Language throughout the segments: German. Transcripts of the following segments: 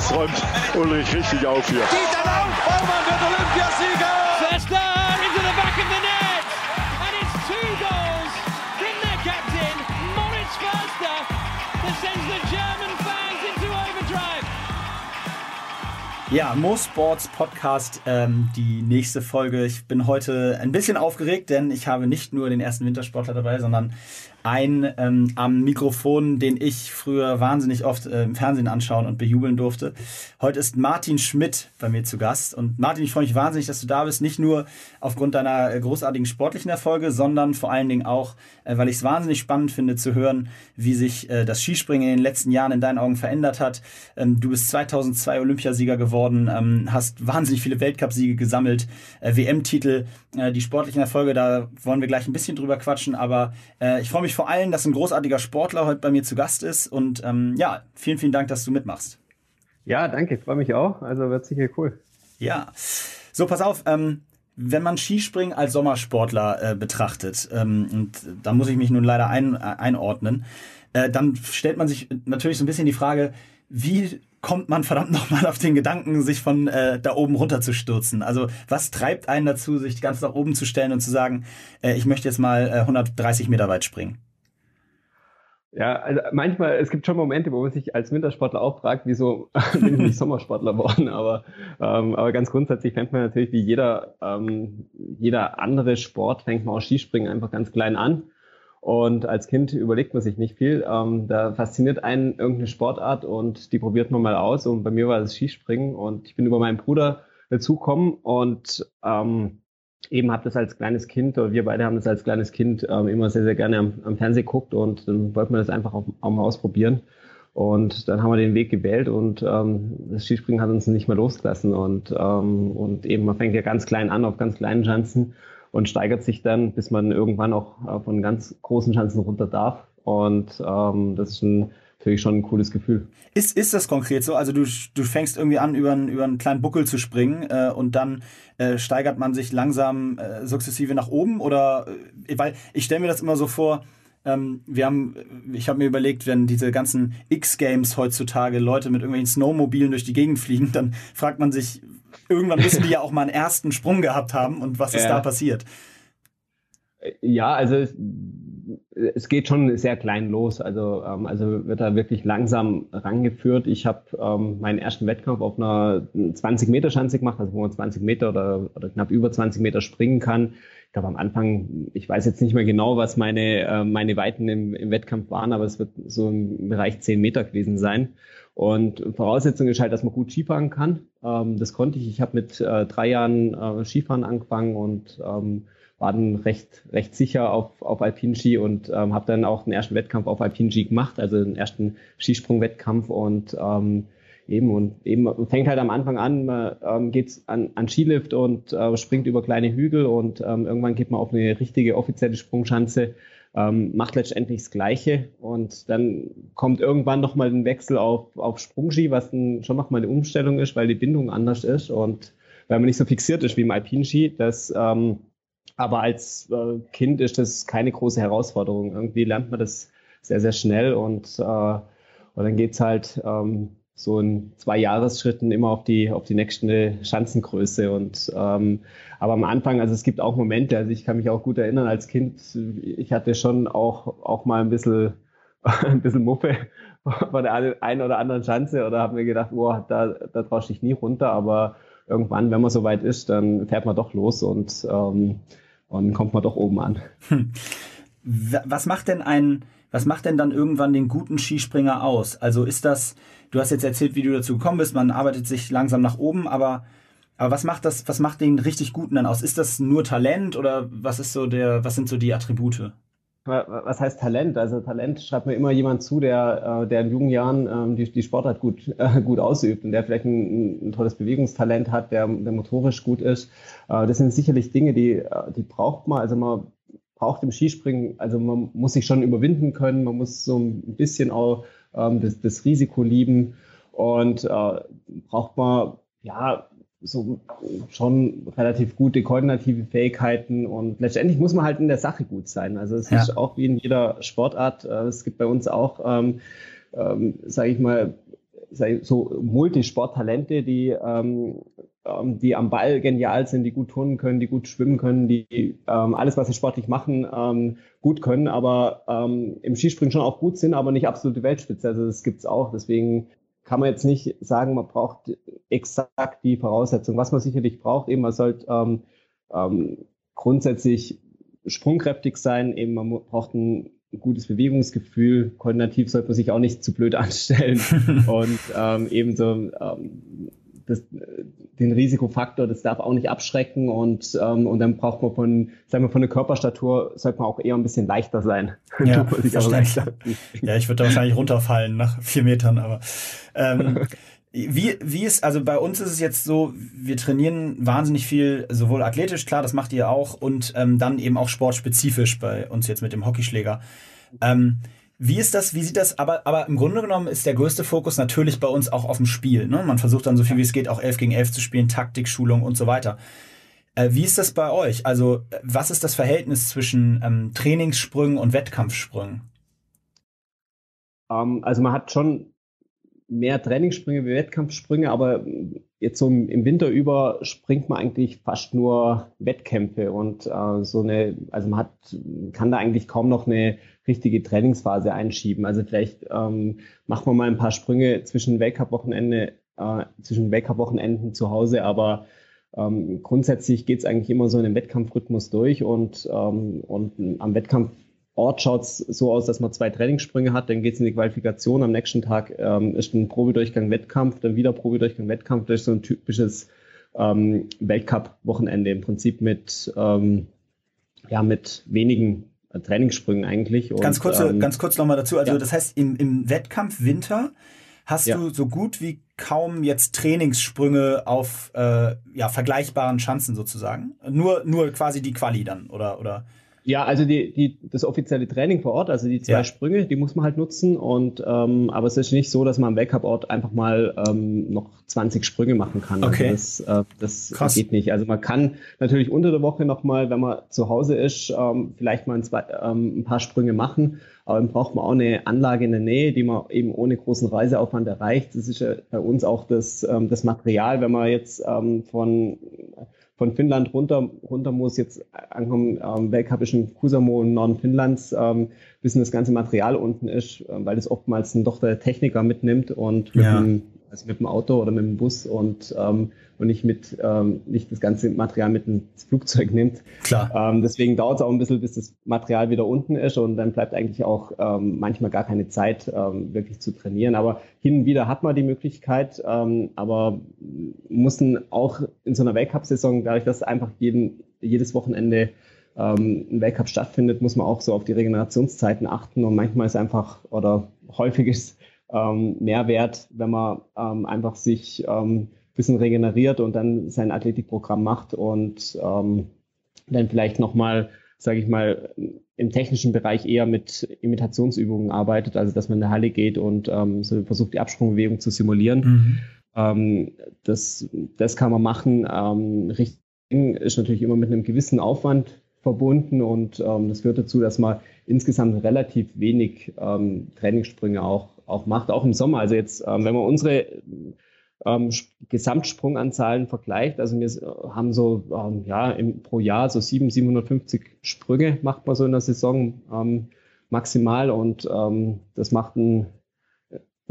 jetzt räumt Ulrich richtig auf hier. Dieter Lauf, Baumann wird Olympiasieger! Fester into the back of the net! And it's two goals from their captain, Moritz Förster, that sends the German fans into overdrive. Ja, Mo Sports Podcast, ähm, die nächste Folge. Ich bin heute ein bisschen aufgeregt, denn ich habe nicht nur den ersten Wintersportler dabei, sondern ein ähm, am Mikrofon, den ich früher wahnsinnig oft äh, im Fernsehen anschauen und bejubeln durfte. Heute ist Martin Schmidt bei mir zu Gast. Und Martin, ich freue mich wahnsinnig, dass du da bist. Nicht nur aufgrund deiner äh, großartigen sportlichen Erfolge, sondern vor allen Dingen auch, äh, weil ich es wahnsinnig spannend finde zu hören, wie sich äh, das Skispringen in den letzten Jahren in deinen Augen verändert hat. Ähm, du bist 2002 Olympiasieger geworden, ähm, hast wahnsinnig viele Weltcupsiege gesammelt, äh, WM-Titel, äh, die sportlichen Erfolge, da wollen wir gleich ein bisschen drüber quatschen. Aber ich freue mich mich vor allem, dass ein großartiger Sportler heute bei mir zu Gast ist. Und ähm, ja, vielen, vielen Dank, dass du mitmachst. Ja, danke, freue mich auch. Also wird sicher cool. Ja. So, pass auf. Ähm, wenn man Skispringen als Sommersportler äh, betrachtet, ähm, und da muss ich mich nun leider ein, äh, einordnen, äh, dann stellt man sich natürlich so ein bisschen die Frage, wie kommt man verdammt nochmal auf den Gedanken, sich von äh, da oben runter zu stürzen? Also was treibt einen dazu, sich ganz nach oben zu stellen und zu sagen, äh, ich möchte jetzt mal äh, 130 Meter weit springen? Ja, also manchmal, es gibt schon Momente, wo man sich als Wintersportler auch fragt, wieso bin ich nicht Sommersportler geworden, aber, ähm, aber ganz grundsätzlich fängt man natürlich wie jeder, ähm, jeder andere Sport, fängt man auch Skispringen einfach ganz klein an und als Kind überlegt man sich nicht viel. Ähm, da fasziniert einen irgendeine Sportart und die probiert man mal aus. Und bei mir war das Skispringen und ich bin über meinen Bruder dazugekommen und ähm, eben habe das als kleines Kind, oder wir beide haben das als kleines Kind ähm, immer sehr, sehr gerne am, am Fernsehen geguckt und dann wollten wir das einfach auch, auch mal ausprobieren. Und dann haben wir den Weg gewählt und ähm, das Skispringen hat uns nicht mehr losgelassen. Und, ähm, und eben, man fängt ja ganz klein an, auf ganz kleinen Schanzen und steigert sich dann, bis man irgendwann auch äh, von ganz großen Chancen runter darf. Und ähm, das ist ein, natürlich schon ein cooles Gefühl. Ist, ist das konkret so? Also du, du fängst irgendwie an, über, einen, über einen kleinen Buckel zu springen äh, und dann äh, steigert man sich langsam äh, sukzessive nach oben? Oder äh, weil ich stelle mir das immer so vor, ähm, wir haben, ich habe mir überlegt, wenn diese ganzen X-Games heutzutage Leute mit irgendwelchen Snowmobilen durch die Gegend fliegen, dann fragt man sich, irgendwann müssen die ja auch mal einen ersten Sprung gehabt haben und was ist ja. da passiert? Ja, also es, es, geht schon sehr klein los. Also, ähm, also wird da wirklich langsam rangeführt. Ich habe ähm, meinen ersten Wettkampf auf einer 20 Meter Schanze gemacht, also wo man 20 Meter oder, oder knapp über 20 Meter springen kann. Ich glaube am Anfang, ich weiß jetzt nicht mehr genau, was meine, äh, meine Weiten im, im Wettkampf waren, aber es wird so im Bereich 10 Meter gewesen sein. Und Voraussetzung ist halt, dass man gut Skifahren kann. Ähm, das konnte ich. Ich habe mit äh, drei Jahren äh, Skifahren angefangen und ähm, war dann recht, recht sicher auf, auf Alpinski und ähm, habe dann auch den ersten Wettkampf auf Alpinski gemacht, also den ersten Skisprungwettkampf und ähm, eben und eben fängt halt am Anfang an, man ähm, geht an, an Skilift und äh, springt über kleine Hügel und ähm, irgendwann geht man auf eine richtige offizielle Sprungschanze ähm, macht letztendlich das Gleiche und dann kommt irgendwann nochmal ein Wechsel auf, auf Sprungski, was dann schon nochmal eine Umstellung ist, weil die Bindung anders ist und weil man nicht so fixiert ist wie im Alpinski. Das, ähm, aber als äh, Kind ist das keine große Herausforderung. Irgendwie lernt man das sehr, sehr schnell und, äh, und dann geht's halt ähm, so in zwei Jahresschritten immer auf die, auf die nächste Schanzengröße. Und ähm, aber am Anfang, also es gibt auch Momente, also ich kann mich auch gut erinnern als Kind, ich hatte schon auch, auch mal ein bisschen, ein bisschen Muffe bei der einen oder anderen Schanze oder habe mir gedacht, boah, da, da traust ich nie runter, aber irgendwann, wenn man so weit ist, dann fährt man doch los und, ähm, und kommt man doch oben an. Hm. Was macht denn ein, was macht denn dann irgendwann den guten Skispringer aus? Also ist das, du hast jetzt erzählt, wie du dazu gekommen bist, man arbeitet sich langsam nach oben, aber, aber was macht das, was macht den richtig guten dann aus? Ist das nur Talent oder was ist so der, was sind so die Attribute? Was heißt Talent? Also Talent schreibt mir immer jemand zu, der, äh, der in jungen Jahren ähm, die, die Sportart gut, äh, gut ausübt und der vielleicht ein, ein tolles Bewegungstalent hat, der, der motorisch gut ist. Äh, das sind sicherlich Dinge, die, die braucht man. Also man braucht im Skispringen, also man muss sich schon überwinden können, man muss so ein bisschen auch ähm, das, das Risiko lieben und äh, braucht man ja so schon relativ gute koordinative Fähigkeiten und letztendlich muss man halt in der Sache gut sein. Also es ja. ist auch wie in jeder Sportart. Äh, es gibt bei uns auch, ähm, ähm, sage ich mal, so Multisporttalente, die, ähm, die am Ball genial sind, die gut turnen können, die gut schwimmen können, die ähm, alles, was sie sportlich machen, ähm, gut können, aber ähm, im Skispringen schon auch gut sind, aber nicht absolute Weltspitze. Also das gibt's auch. Deswegen kann man jetzt nicht sagen, man braucht exakt die Voraussetzung. Was man sicherlich braucht, eben man sollte ähm, ähm, grundsätzlich sprungkräftig sein, eben man braucht ein gutes Bewegungsgefühl. Koordinativ sollte man sich auch nicht zu blöd anstellen. und ähm, ebenso ähm, das, den Risikofaktor, das darf auch nicht abschrecken und, ähm, und dann braucht man von, sagen wir, von der Körperstatur sollte man auch eher ein bisschen leichter sein. Ja, leichter. ja ich würde da wahrscheinlich runterfallen nach vier Metern, aber ähm, Wie, wie ist, also bei uns ist es jetzt so, wir trainieren wahnsinnig viel, sowohl athletisch, klar, das macht ihr auch, und ähm, dann eben auch sportspezifisch bei uns jetzt mit dem Hockeyschläger. Ähm, wie ist das, wie sieht das, aber, aber im Grunde genommen ist der größte Fokus natürlich bei uns auch auf dem Spiel. Ne? Man versucht dann so viel wie es geht auch 11 gegen 11 zu spielen, Taktik, Schulung und so weiter. Äh, wie ist das bei euch? Also was ist das Verhältnis zwischen ähm, Trainingssprüngen und Wettkampfsprüngen? Um, ähm, also man hat schon mehr Trainingssprünge wie Wettkampfsprünge, aber jetzt so im Winter über springt man eigentlich fast nur Wettkämpfe und äh, so eine, also man hat, kann da eigentlich kaum noch eine richtige Trainingsphase einschieben. Also vielleicht ähm, macht man mal ein paar Sprünge zwischen Weltcup-Wochenende, äh, zwischen Weltcup-Wochenenden zu Hause, aber ähm, grundsätzlich geht es eigentlich immer so in den Wettkampfrhythmus durch und, ähm, und am Wettkampf Ort schaut es so aus, dass man zwei Trainingssprünge hat, dann geht es in die Qualifikation. Am nächsten Tag ähm, ist ein Probedurchgang Wettkampf, dann wieder Probedurchgang Wettkampf. Das ist so ein typisches ähm, Weltcup-Wochenende im Prinzip mit, ähm, ja, mit wenigen Trainingssprüngen eigentlich. Und, ganz kurz, ähm, ganz kurz nochmal dazu. Also ja. das heißt, im, im Wettkampf Winter hast ja. du so gut wie kaum jetzt Trainingssprünge auf äh, ja, vergleichbaren Chancen sozusagen. Nur, nur quasi die Quali dann, oder? oder? Ja, also die, die, das offizielle Training vor Ort, also die zwei ja. Sprünge, die muss man halt nutzen. Und ähm, aber es ist nicht so, dass man am Weltcup-Ort einfach mal ähm, noch 20 Sprünge machen kann. Also okay. Also das, äh, das Krass. geht nicht. Also man kann natürlich unter der Woche nochmal, wenn man zu Hause ist, ähm, vielleicht mal ein, zwei, ähm, ein paar Sprünge machen. Aber dann braucht man auch eine Anlage in der Nähe, die man eben ohne großen Reiseaufwand erreicht. Das ist ja bei uns auch das, ähm, das Material, wenn man jetzt ähm, von von Finnland runter, runter muss, jetzt ankommen, ähm, Weltcup ist in Kusamo im Norden Finnlands, ähm, bis das ganze Material unten ist, äh, weil das oftmals dann doch der Techniker mitnimmt und mit, ja. dem, also mit dem Auto oder mit dem Bus und ähm, und nicht mit ähm, nicht das ganze Material mit ins Flugzeug nimmt. Klar. Ähm, deswegen dauert es auch ein bisschen, bis das Material wieder unten ist und dann bleibt eigentlich auch ähm, manchmal gar keine Zeit, ähm, wirklich zu trainieren. Aber hin und wieder hat man die Möglichkeit, ähm, aber mussten auch in so einer Weltcup-Saison, dadurch, dass einfach jeden, jedes Wochenende ähm, ein Weltcup stattfindet, muss man auch so auf die Regenerationszeiten achten und manchmal ist einfach oder häufig ist ähm, Mehrwert, wenn man ähm, einfach sich ähm, bisschen regeneriert und dann sein Athletikprogramm macht und ähm, dann vielleicht nochmal, sage ich mal, im technischen Bereich eher mit Imitationsübungen arbeitet, also dass man in der Halle geht und ähm, so versucht, die Absprungbewegung zu simulieren. Mhm. Das, das kann man machen. Richtig ist natürlich immer mit einem gewissen Aufwand verbunden und ähm, das führt dazu, dass man insgesamt relativ wenig ähm, Trainingssprünge auch, auch macht, auch im Sommer. Also jetzt, ähm, wenn man unsere ähm, Gesamtsprunganzahlen vergleicht. Also wir haben so ähm, ja im, pro Jahr so 7, 750 Sprünge macht man so in der Saison ähm, maximal und ähm, das macht ein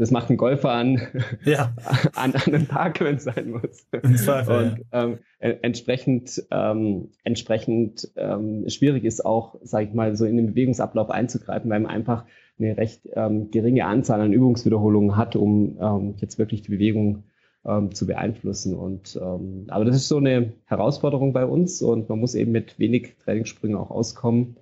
das macht ein Golfer an, ja. an, an einem Tag, wenn es sein muss. Zweifel, und ähm, entsprechend, ähm, entsprechend ähm, schwierig ist auch, sage ich mal, so in den Bewegungsablauf einzugreifen, weil man einfach eine recht ähm, geringe Anzahl an Übungswiederholungen hat, um ähm, jetzt wirklich die Bewegung ähm, zu beeinflussen. Und ähm, aber das ist so eine Herausforderung bei uns und man muss eben mit wenig Trainingssprüngen auch auskommen.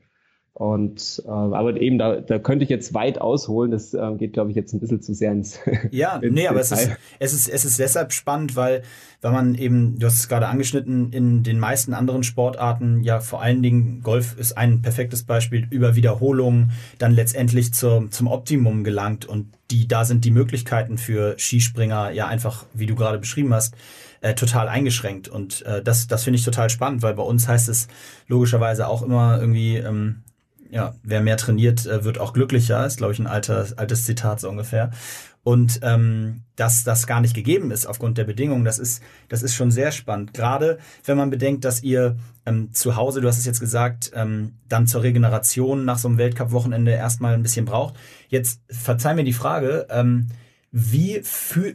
Und äh, aber eben, da, da könnte ich jetzt weit ausholen. Das äh, geht, glaube ich, jetzt ein bisschen zu sehr ins. Ja, ins nee, aber es ist, es, ist, es ist deshalb spannend, weil, wenn man eben, du hast es gerade angeschnitten, in den meisten anderen Sportarten, ja vor allen Dingen, Golf ist ein perfektes Beispiel, über Wiederholungen dann letztendlich zum, zum Optimum gelangt und die, da sind die Möglichkeiten für Skispringer ja einfach, wie du gerade beschrieben hast, äh, total eingeschränkt. Und äh, das, das finde ich total spannend, weil bei uns heißt es logischerweise auch immer irgendwie, ähm, ja, wer mehr trainiert, äh, wird auch glücklicher, ist, glaube ich, ein alter, altes Zitat so ungefähr. und ähm, dass das gar nicht gegeben ist aufgrund der Bedingungen, das ist, das ist schon sehr spannend. Gerade wenn man bedenkt, dass ihr ähm, zu Hause, du hast es jetzt gesagt, ähm, dann zur Regeneration nach so einem Weltcup-Wochenende erstmal ein bisschen braucht. Jetzt verzeih mir die Frage, ähm, wie,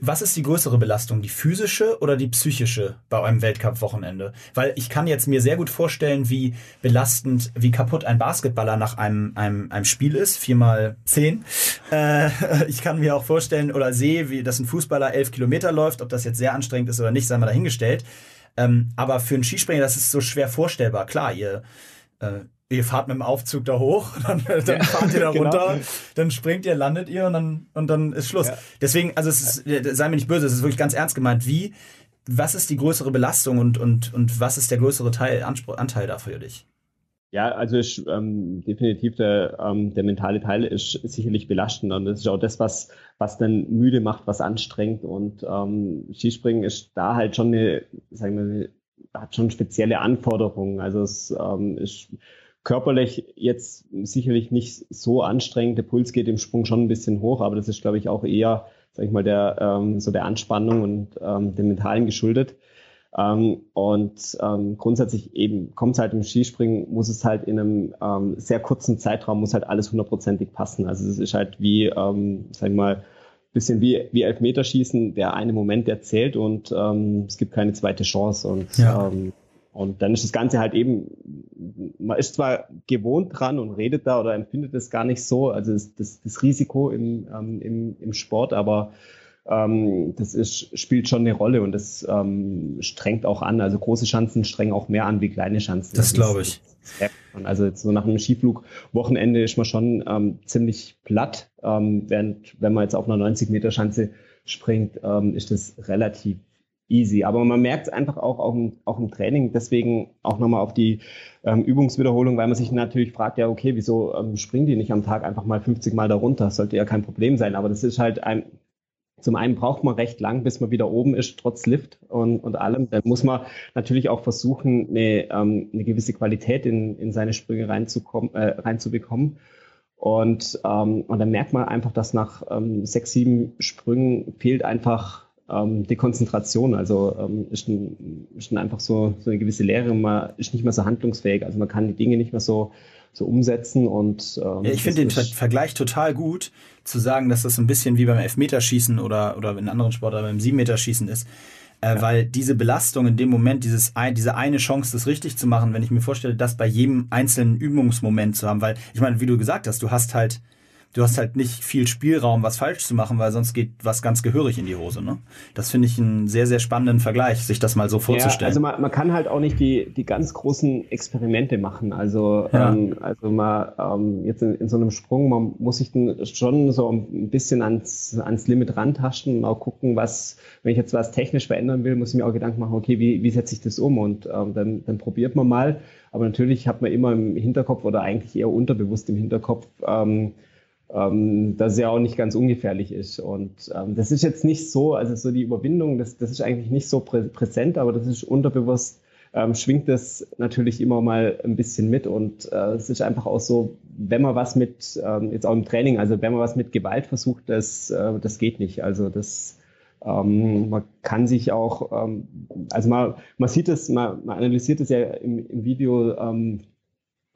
was ist die größere Belastung, die physische oder die psychische bei einem Weltcup-Wochenende? Weil ich kann jetzt mir sehr gut vorstellen, wie belastend, wie kaputt ein Basketballer nach einem, einem, einem Spiel ist, viermal zehn. Äh, ich kann mir auch vorstellen oder sehe, wie das ein Fußballer elf Kilometer läuft, ob das jetzt sehr anstrengend ist oder nicht, sei mal dahingestellt. Ähm, aber für einen Skispringer, das ist so schwer vorstellbar. Klar, ihr äh, ihr fahrt mit dem Aufzug da hoch, dann, dann ja, fahrt ihr da genau. runter, dann springt ihr, landet ihr und dann, und dann ist Schluss. Ja. Deswegen, also es ist, sei mir nicht böse, es ist wirklich ganz ernst gemeint. Wie, was ist die größere Belastung und, und, und was ist der größere Teil, Anteil da für dich? Ja, also ich, ähm, definitiv der, ähm, der mentale Teil ist sicherlich belastend und das ist auch das, was, was dann müde macht, was anstrengt und ähm, Skispringen ist da halt schon eine, sagen wir, hat schon spezielle Anforderungen. Also es ähm, ist körperlich jetzt sicherlich nicht so anstrengend. Der Puls geht im Sprung schon ein bisschen hoch, aber das ist, glaube ich, auch eher, sag ich mal, der ähm, so der Anspannung und ähm, dem Mentalen geschuldet. Ähm, und ähm, grundsätzlich eben kommt es halt im Skispringen, muss es halt in einem ähm, sehr kurzen Zeitraum, muss halt alles hundertprozentig passen. Also es ist halt wie, ähm, sag ich mal, bisschen wie, wie Elfmeterschießen, der eine Moment, der zählt und ähm, es gibt keine zweite Chance. Und ja. ähm, und dann ist das Ganze halt eben, man ist zwar gewohnt dran und redet da oder empfindet es gar nicht so, also das, das, das Risiko im, ähm, im, im Sport, aber ähm, das ist, spielt schon eine Rolle und das ähm, strengt auch an. Also große Schanzen strengen auch mehr an wie kleine Schanzen. Das, das glaube ich. Also jetzt so nach einem Skiflug-Wochenende ist man schon ähm, ziemlich platt, ähm, während wenn man jetzt auf einer 90 Meter Schanze springt, ähm, ist das relativ easy. Aber man merkt es einfach auch, auch, im, auch im Training. Deswegen auch nochmal auf die ähm, Übungswiederholung, weil man sich natürlich fragt, ja, okay, wieso ähm, springen die nicht am Tag einfach mal 50 Mal darunter? Das sollte ja kein Problem sein. Aber das ist halt ein, zum einen braucht man recht lang, bis man wieder oben ist, trotz Lift und, und allem. Dann muss man natürlich auch versuchen, eine, ähm, eine gewisse Qualität in, in seine Sprünge reinzukommen, äh, reinzubekommen. Und, ähm, und dann merkt man einfach, dass nach ähm, sechs, sieben Sprüngen fehlt einfach ähm, die Konzentration. Also ähm, ist, ein, ist ein einfach so, so eine gewisse Lehre. Man ist nicht mehr so handlungsfähig. Also man kann die Dinge nicht mehr so, so umsetzen. Und ähm, ja, ich finde den Ver Vergleich total gut, zu sagen, dass das ein bisschen wie beim Elfmeterschießen oder, oder in anderen Sportarten beim Siebenmeterschießen ist. Äh, ja. Weil diese Belastung in dem Moment, dieses, diese eine Chance, das richtig zu machen, wenn ich mir vorstelle, das bei jedem einzelnen Übungsmoment zu haben, weil ich meine, wie du gesagt hast, du hast halt du hast halt nicht viel Spielraum, was falsch zu machen, weil sonst geht was ganz gehörig in die Hose. Ne? Das finde ich einen sehr, sehr spannenden Vergleich, sich das mal so vorzustellen. Ja, also man, man kann halt auch nicht die, die ganz großen Experimente machen. Also, ja. ähm, also man ähm, jetzt in, in, so einem Sprung, man muss sich dann schon so ein bisschen ans, ans Limit rantasten und auch gucken, was, wenn ich jetzt was technisch verändern will, muss ich mir auch Gedanken machen, okay, wie, wie setze ich das um? Und ähm, dann, dann probiert man mal. Aber natürlich hat man immer im Hinterkopf oder eigentlich eher unterbewusst im Hinterkopf, ähm, ähm, dass ja auch nicht ganz ungefährlich ist. Und ähm, das ist jetzt nicht so, also so die Überwindung, das, das ist eigentlich nicht so prä präsent, aber das ist unterbewusst, ähm, schwingt das natürlich immer mal ein bisschen mit. Und äh, es ist einfach auch so, wenn man was mit, ähm, jetzt auch im Training, also wenn man was mit Gewalt versucht, das, äh, das geht nicht. Also das ähm, man kann sich auch, ähm, also man, man sieht es, man, man analysiert es ja im, im Video, ähm,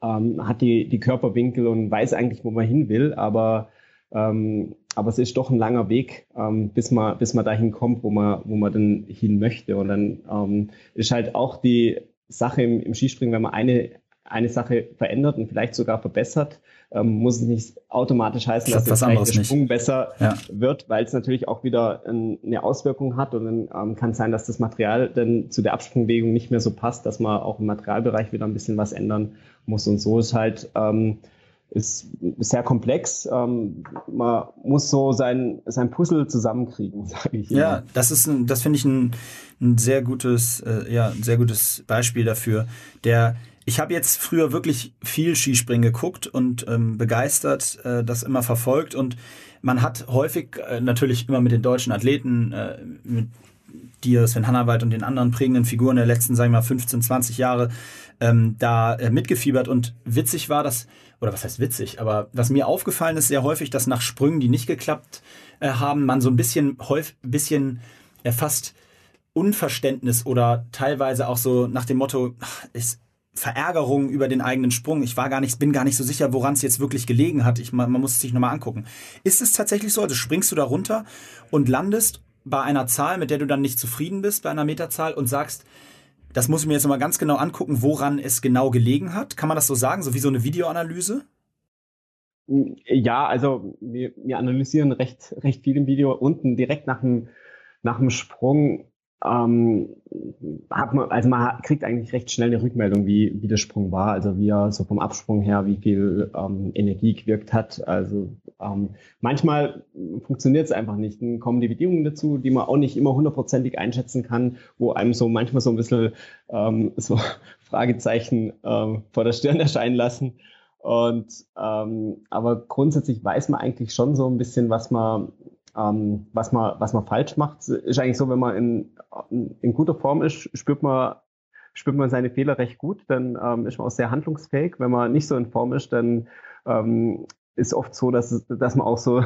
ähm, hat die, die Körperwinkel und weiß eigentlich, wo man hin will, aber, ähm, aber es ist doch ein langer Weg, ähm, bis, man, bis man dahin kommt, wo man, wo man dann hin möchte. Und dann ähm, ist halt auch die Sache im, im Skispringen, wenn man eine, eine Sache verändert und vielleicht sogar verbessert, ähm, muss es nicht automatisch heißen, dass das der Sprung nicht. besser ja. wird, weil es natürlich auch wieder ein, eine Auswirkung hat und dann ähm, kann sein, dass das Material dann zu der Absprungbewegung nicht mehr so passt, dass man auch im Materialbereich wieder ein bisschen was ändern muss. Und so ist halt ähm, ist sehr komplex. Ähm, man muss so sein, sein Puzzle zusammenkriegen, sage ich. Immer. Ja, das ist ein, das finde ich ein, ein sehr gutes, äh, ja, ein sehr gutes Beispiel dafür. Der ich habe jetzt früher wirklich viel Skispringen geguckt und ähm, begeistert äh, das immer verfolgt. Und man hat häufig äh, natürlich immer mit den deutschen Athleten, äh, mit dir, Sven Hannawald und den anderen prägenden Figuren der letzten, sagen wir mal, 15, 20 Jahre ähm, da äh, mitgefiebert. Und witzig war das, oder was heißt witzig, aber was mir aufgefallen ist sehr häufig, dass nach Sprüngen, die nicht geklappt äh, haben, man so ein bisschen häufig, bisschen äh, fast Unverständnis oder teilweise auch so nach dem Motto, ist Verärgerung über den eigenen Sprung. Ich war gar nicht, bin gar nicht so sicher, woran es jetzt wirklich gelegen hat. Ich, man, man muss es sich nochmal angucken. Ist es tatsächlich so? Also springst du da runter und landest bei einer Zahl, mit der du dann nicht zufrieden bist, bei einer Meterzahl und sagst, das muss ich mir jetzt nochmal ganz genau angucken, woran es genau gelegen hat. Kann man das so sagen, so wie so eine Videoanalyse? Ja, also wir, wir analysieren recht, recht viel im Video. Unten direkt nach dem, nach dem Sprung ähm, hat man, also man kriegt eigentlich recht schnell eine Rückmeldung, wie, wie der Sprung war, also wie er so vom Absprung her, wie viel ähm, Energie gewirkt hat. Also ähm, manchmal funktioniert es einfach nicht. Dann kommen die Bedingungen dazu, die man auch nicht immer hundertprozentig einschätzen kann, wo einem so manchmal so ein bisschen ähm, so Fragezeichen ähm, vor der Stirn erscheinen lassen. Und ähm, aber grundsätzlich weiß man eigentlich schon so ein bisschen, was man ähm, was, man, was man falsch macht, ist eigentlich so, wenn man in, in guter Form ist, spürt man, spürt man seine Fehler recht gut, dann ähm, ist man auch sehr handlungsfähig. Wenn man nicht so in Form ist, dann ähm, ist oft so, dass, dass man auch so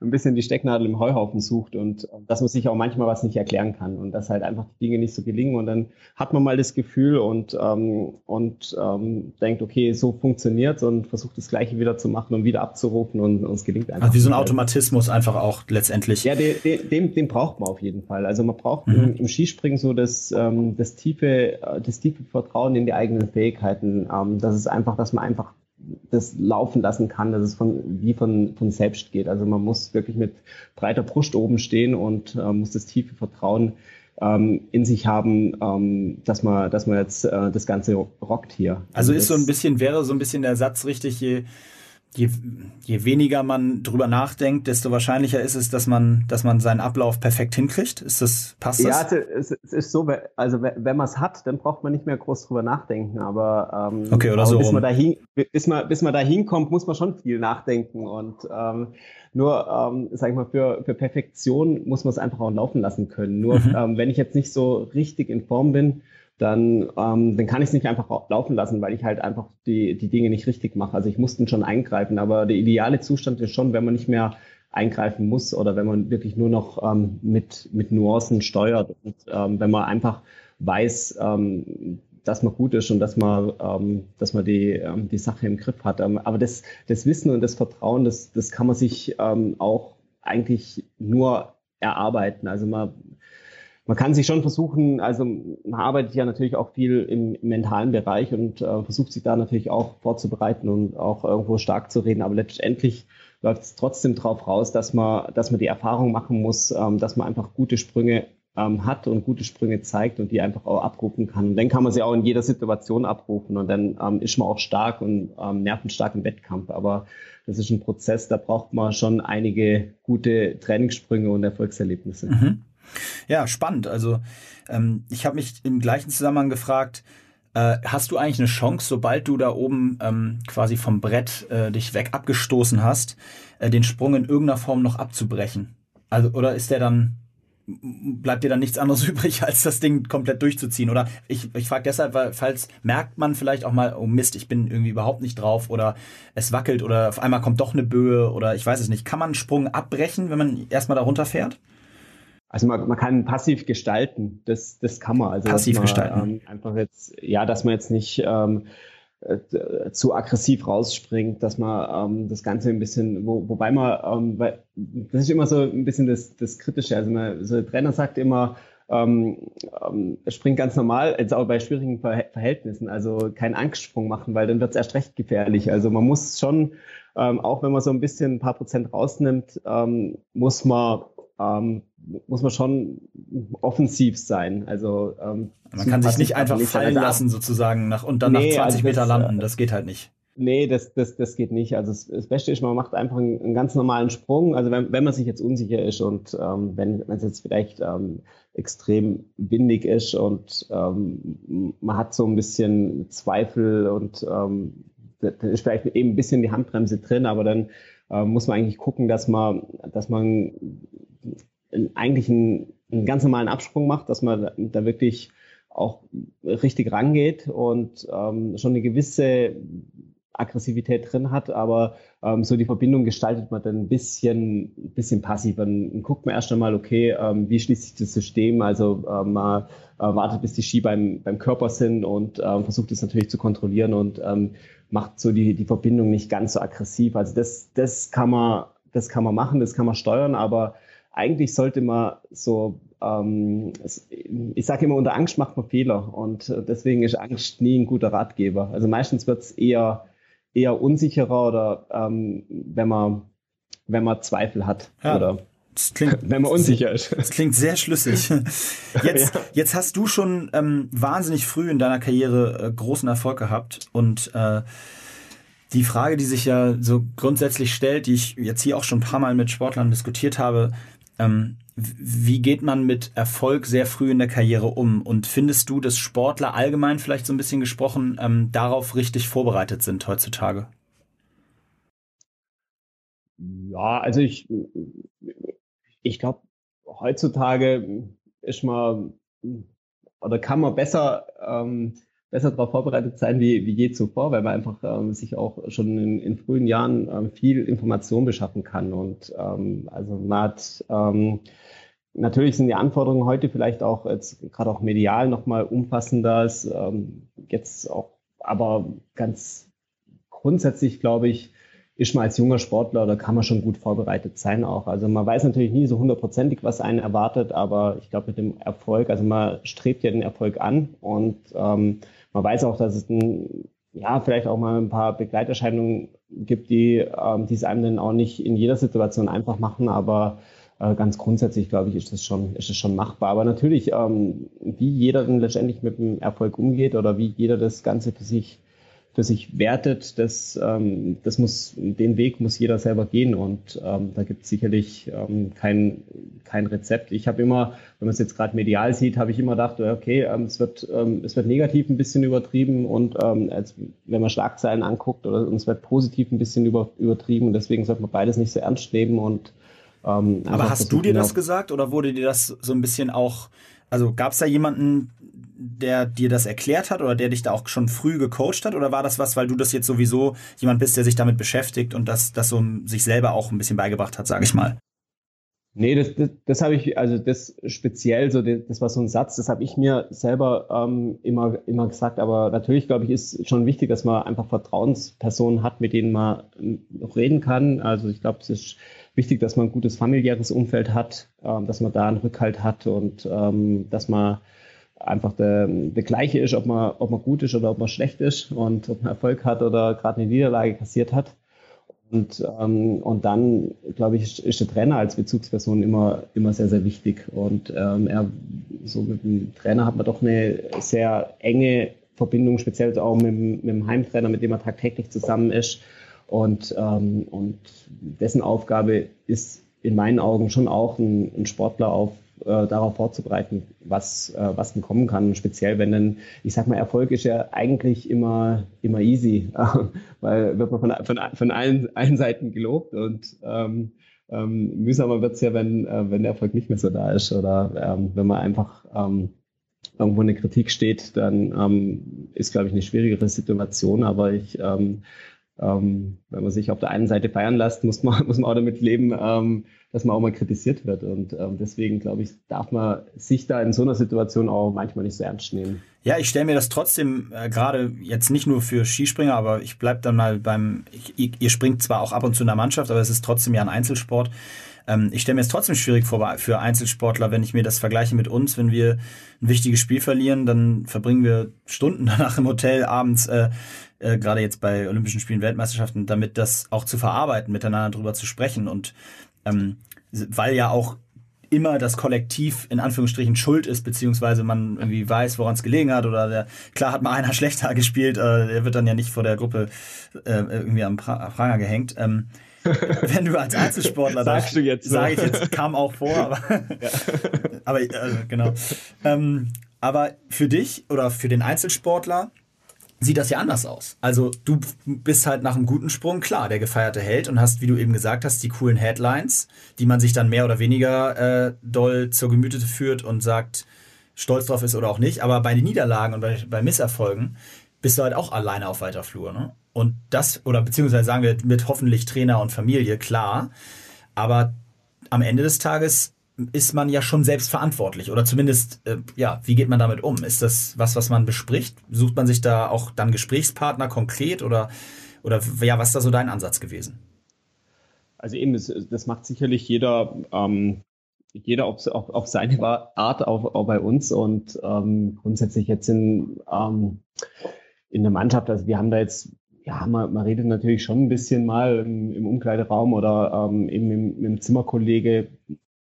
ein bisschen die Stecknadel im Heuhaufen sucht und dass man sich auch manchmal was nicht erklären kann und dass halt einfach die Dinge nicht so gelingen und dann hat man mal das Gefühl und, ähm, und ähm, denkt, okay, so funktioniert und versucht das Gleiche wieder zu machen und wieder abzurufen und, und es gelingt einfach. Also wie so ein Automatismus einfach auch letztendlich. Ja, den, den, den braucht man auf jeden Fall. Also man braucht mhm. im, im, Skispringen so das, ähm, das, tiefe, das tiefe Vertrauen in die eigenen Fähigkeiten. Ähm, das ist einfach, dass man einfach das laufen lassen kann, dass es von, wie von, von selbst geht. Also man muss wirklich mit breiter Brust oben stehen und äh, muss das tiefe Vertrauen ähm, in sich haben, ähm, dass man, dass man jetzt äh, das Ganze rockt hier. Also, also ist so ein bisschen, wäre so ein bisschen der Satz richtig, je, je, je weniger man drüber nachdenkt, desto wahrscheinlicher ist es, dass man, dass man seinen Ablauf perfekt hinkriegt. Ist das, passt das? Ja, es, es ist so, also wenn man es hat, dann braucht man nicht mehr groß drüber nachdenken. Aber, ähm, okay, oder so bis, man dahin, bis, man, bis man da hinkommt, muss man schon viel nachdenken. Und ähm, nur, ähm, sag ich mal, für, für Perfektion muss man es einfach auch laufen lassen können. Nur mhm. ähm, wenn ich jetzt nicht so richtig in Form bin, dann, ähm, dann kann ich es nicht einfach laufen lassen, weil ich halt einfach die, die Dinge nicht richtig mache. Also ich musste schon eingreifen, aber der ideale Zustand ist schon, wenn man nicht mehr eingreifen muss oder wenn man wirklich nur noch ähm, mit, mit Nuancen steuert und ähm, wenn man einfach weiß, ähm, dass man gut ist und dass man, ähm, dass man die, ähm, die Sache im Griff hat. Ähm, aber das, das Wissen und das Vertrauen, das, das kann man sich ähm, auch eigentlich nur erarbeiten. Also man, man kann sich schon versuchen, also man arbeitet ja natürlich auch viel im, mentalen Bereich und äh, versucht sich da natürlich auch vorzubereiten und auch irgendwo stark zu reden, aber letztendlich läuft es trotzdem darauf raus, dass man, dass man die Erfahrung machen muss, ähm, dass man einfach gute Sprünge ähm, hat und gute Sprünge zeigt und die einfach auch abrufen kann. Und dann kann man sie auch in jeder Situation abrufen und dann ähm, ist man auch stark und ähm, nervenstark im Wettkampf. Aber das ist ein Prozess, da braucht man schon einige gute Trainingssprünge und Erfolgserlebnisse. Mhm. Ja, spannend. Also ähm, ich habe mich im gleichen Zusammenhang gefragt, äh, hast du eigentlich eine Chance, sobald du da oben ähm, quasi vom Brett äh, dich weg abgestoßen hast, äh, den Sprung in irgendeiner Form noch abzubrechen? Also, oder ist der dann, bleibt dir dann nichts anderes übrig, als das Ding komplett durchzuziehen? Oder ich, ich frage deshalb, weil falls merkt man vielleicht auch mal, oh Mist, ich bin irgendwie überhaupt nicht drauf oder es wackelt oder auf einmal kommt doch eine Böe oder ich weiß es nicht. Kann man einen Sprung abbrechen, wenn man erstmal da runterfährt? Also man, man kann passiv gestalten, das, das kann man. Also passiv man, gestalten. Ähm, einfach jetzt, ja, dass man jetzt nicht ähm, äh, zu aggressiv rausspringt, dass man ähm, das Ganze ein bisschen, wo, wobei man, ähm, weil das ist immer so ein bisschen das, das Kritische. Also man, so der Trainer sagt immer, ähm, ähm, springt ganz normal, jetzt auch bei schwierigen Verhältnissen, also keinen Angstsprung machen, weil dann wird es erst recht gefährlich. Also man muss schon, ähm, auch wenn man so ein bisschen ein paar Prozent rausnimmt, ähm, muss man ähm, muss man schon offensiv sein. Also ähm, man kann sich nicht einfach fallen lassen sozusagen nach und dann nee, nach 20 also Meter landen. Das geht halt nicht. Nee, das, das, das geht nicht. Also das Beste ist, man macht einfach einen, einen ganz normalen Sprung. Also wenn, wenn man sich jetzt unsicher ist und ähm, wenn es jetzt vielleicht ähm, extrem windig ist und ähm, man hat so ein bisschen Zweifel und ähm, da ist vielleicht eben ein bisschen die Handbremse drin, aber dann äh, muss man eigentlich gucken, dass man, dass man eigentlich einen, einen ganz normalen Absprung macht, dass man da wirklich auch richtig rangeht und ähm, schon eine gewisse Aggressivität drin hat, aber ähm, so die Verbindung gestaltet man dann ein bisschen, bisschen passiv. Dann guckt man erst einmal, okay, ähm, wie schließt sich das System? Also ähm, man äh, wartet, bis die Ski beim, beim Körper sind und ähm, versucht es natürlich zu kontrollieren und ähm, macht so die, die Verbindung nicht ganz so aggressiv. Also das, das kann man, das kann man machen, das kann man steuern, aber eigentlich sollte man so, ähm, ich sage immer, unter Angst macht man Fehler und äh, deswegen ist Angst nie ein guter Ratgeber. Also meistens wird es eher eher unsicherer oder ähm, wenn man wenn man Zweifel hat ja. oder Klingt, wenn man unsicher ist. Das klingt sehr schlüssig. Jetzt, ja. jetzt hast du schon ähm, wahnsinnig früh in deiner Karriere äh, großen Erfolg gehabt und äh, die Frage, die sich ja so grundsätzlich stellt, die ich jetzt hier auch schon ein paar Mal mit Sportlern diskutiert habe, ähm, wie geht man mit Erfolg sehr früh in der Karriere um? Und findest du, dass Sportler allgemein vielleicht so ein bisschen gesprochen ähm, darauf richtig vorbereitet sind heutzutage? Ja, also ich, ich glaube, heutzutage ist man oder kann man besser ähm, besser darauf vorbereitet sein wie, wie je zuvor, weil man einfach ähm, sich auch schon in, in frühen Jahren ähm, viel Information beschaffen kann. Und ähm, also man hat ähm, natürlich sind die Anforderungen heute vielleicht auch jetzt gerade auch medial nochmal umfassender als ähm, jetzt auch, aber ganz grundsätzlich glaube ich, ist man als junger Sportler oder kann man schon gut vorbereitet sein auch. Also man weiß natürlich nie so hundertprozentig, was einen erwartet, aber ich glaube mit dem Erfolg, also man strebt ja den Erfolg an und ähm, man weiß auch, dass es ein, ja, vielleicht auch mal ein paar Begleiterscheinungen gibt, die ähm, es einem dann auch nicht in jeder Situation einfach machen, aber äh, ganz grundsätzlich, glaube ich, ist das schon, ist das schon machbar. Aber natürlich, ähm, wie jeder dann letztendlich mit dem Erfolg umgeht oder wie jeder das Ganze für sich für sich wertet, das, ähm, das muss, den Weg muss jeder selber gehen und ähm, da gibt es sicherlich ähm, kein, kein Rezept. Ich habe immer, wenn man es jetzt gerade medial sieht, habe ich immer gedacht, okay, ähm, es, wird, ähm, es wird negativ ein bisschen übertrieben und ähm, als, wenn man Schlagzeilen anguckt oder es wird positiv ein bisschen über, übertrieben und deswegen sollte man beides nicht so ernst nehmen und ähm, Aber hast du dir das gesagt oder wurde dir das so ein bisschen auch, also gab es da jemanden, der dir das erklärt hat oder der dich da auch schon früh gecoacht hat? Oder war das was, weil du das jetzt sowieso jemand bist, der sich damit beschäftigt und das, das so sich selber auch ein bisschen beigebracht hat, sage ich mal? Nee, das, das, das habe ich, also das speziell, so das, das war so ein Satz, das habe ich mir selber ähm, immer, immer gesagt. Aber natürlich, glaube ich, ist schon wichtig, dass man einfach Vertrauenspersonen hat, mit denen man noch reden kann. Also ich glaube, es ist wichtig, dass man ein gutes familiäres Umfeld hat, ähm, dass man da einen Rückhalt hat und ähm, dass man einfach der, der gleiche ist, ob man, ob man gut ist oder ob man schlecht ist und ob man Erfolg hat oder gerade eine Niederlage kassiert hat. Und, ähm, und dann, glaube ich, ist der Trainer als Bezugsperson immer, immer sehr, sehr wichtig. Und ähm, er, so mit dem Trainer hat man doch eine sehr enge Verbindung, speziell auch mit, mit dem Heimtrainer, mit dem er tagtäglich zusammen ist. Und, ähm, und dessen Aufgabe ist in meinen Augen schon auch ein, ein Sportler auf äh, darauf vorzubereiten, was, äh, was denn kommen kann. Speziell, wenn dann, ich sag mal, Erfolg ist ja eigentlich immer, immer easy, weil wird man von, von, von allen, allen Seiten gelobt und ähm, ähm, mühsamer wird es ja, wenn, äh, wenn der Erfolg nicht mehr so da ist oder ähm, wenn man einfach ähm, irgendwo eine Kritik steht, dann ähm, ist, glaube ich, eine schwierigere Situation. Aber ich ähm, ähm, wenn man sich auf der einen Seite feiern lässt, muss man, muss man auch damit leben, ähm, dass man auch mal kritisiert wird. Und ähm, deswegen, glaube ich, darf man sich da in so einer Situation auch manchmal nicht so ernst nehmen. Ja, ich stelle mir das trotzdem äh, gerade jetzt nicht nur für Skispringer, aber ich bleibe dann mal beim, ich, ihr springt zwar auch ab und zu in der Mannschaft, aber es ist trotzdem ja ein Einzelsport. Ähm, ich stelle mir es trotzdem schwierig vor für Einzelsportler, wenn ich mir das vergleiche mit uns. Wenn wir ein wichtiges Spiel verlieren, dann verbringen wir Stunden danach im Hotel abends, äh, äh, gerade jetzt bei Olympischen Spielen, Weltmeisterschaften, damit das auch zu verarbeiten, miteinander drüber zu sprechen. Und ähm, weil ja auch immer das Kollektiv in Anführungsstrichen schuld ist, beziehungsweise man irgendwie weiß, woran es gelegen hat oder der, klar hat mal einer schlechter gespielt, äh, der wird dann ja nicht vor der Gruppe äh, irgendwie am pra Pranger gehängt. Ähm, wenn du als Einzelsportler sagst du jetzt so. sage ich jetzt kam auch vor aber ja. aber also, genau ähm, aber für dich oder für den Einzelsportler sieht das ja anders aus. Also du bist halt nach einem guten Sprung, klar, der gefeierte Held und hast, wie du eben gesagt hast, die coolen Headlines, die man sich dann mehr oder weniger äh, doll zur Gemüte führt und sagt, stolz drauf ist oder auch nicht. Aber bei den Niederlagen und bei, bei Misserfolgen bist du halt auch alleine auf weiter Flur. Ne? Und das, oder beziehungsweise sagen wir mit hoffentlich Trainer und Familie, klar. Aber am Ende des Tages ist man ja schon selbst verantwortlich. Oder zumindest, äh, ja, wie geht man damit um? Ist das was, was man bespricht? Sucht man sich da auch dann Gesprächspartner konkret oder, oder ja, was ist da so dein Ansatz gewesen? Also eben, das, das macht sicherlich jeder, ähm, jeder auf, auf, auf seine Art, auch, auch bei uns. Und ähm, grundsätzlich jetzt in, ähm, in der Mannschaft, also wir haben da jetzt ja, man, man redet natürlich schon ein bisschen mal im, im Umkleideraum oder ähm, eben mit, dem Zimmerkollege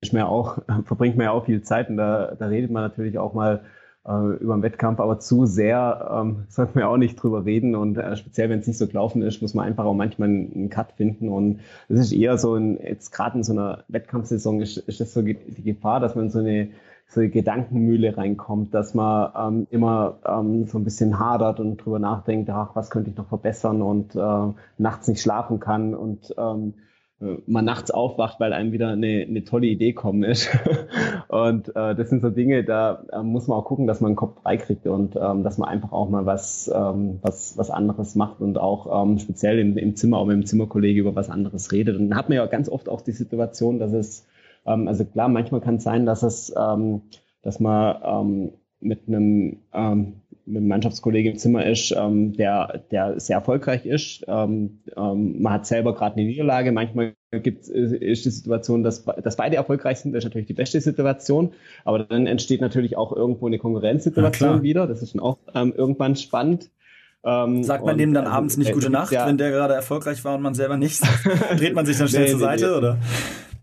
ist mir auch, verbringt man ja auch viel Zeit und da, da redet man natürlich auch mal äh, über den Wettkampf, aber zu sehr ähm, sollte man ja auch nicht drüber reden und äh, speziell wenn es nicht so gelaufen ist, muss man einfach auch manchmal einen, Cut finden und es ist eher so, in, jetzt gerade in so einer Wettkampfsaison ist, ist das so die Gefahr, dass man so eine so eine Gedankenmühle reinkommt, dass man ähm, immer ähm, so ein bisschen hadert und drüber nachdenkt, ach, was könnte ich noch verbessern und äh, nachts nicht schlafen kann und ähm, man nachts aufwacht, weil einem wieder eine, eine tolle Idee kommen ist. und äh, das sind so Dinge, da äh, muss man auch gucken, dass man den Kopf frei kriegt und ähm, dass man einfach auch mal was, ähm, was, was anderes macht und auch ähm, speziell im, im Zimmer, auch mit dem Zimmerkollege über was anderes redet. Und dann hat man ja ganz oft auch die Situation, dass es, ähm, also klar, manchmal kann es sein, dass es, ähm, dass man ähm, mit einem ähm, mit einem Mannschaftskollege im Zimmer ist, ähm, der, der sehr erfolgreich ist. Ähm, ähm, man hat selber gerade eine Niederlage. Manchmal gibt ist die Situation, dass, dass beide erfolgreich sind. Das ist natürlich die beste Situation. Aber dann entsteht natürlich auch irgendwo eine Konkurrenzsituation ja, wieder. Das ist dann auch ähm, irgendwann spannend. Ähm, Sagt man dem dann also, abends nicht äh, gute Nacht, ja, wenn der gerade erfolgreich war und man selber nicht? Dreht man sich dann schnell nee, zur Seite, nee. oder?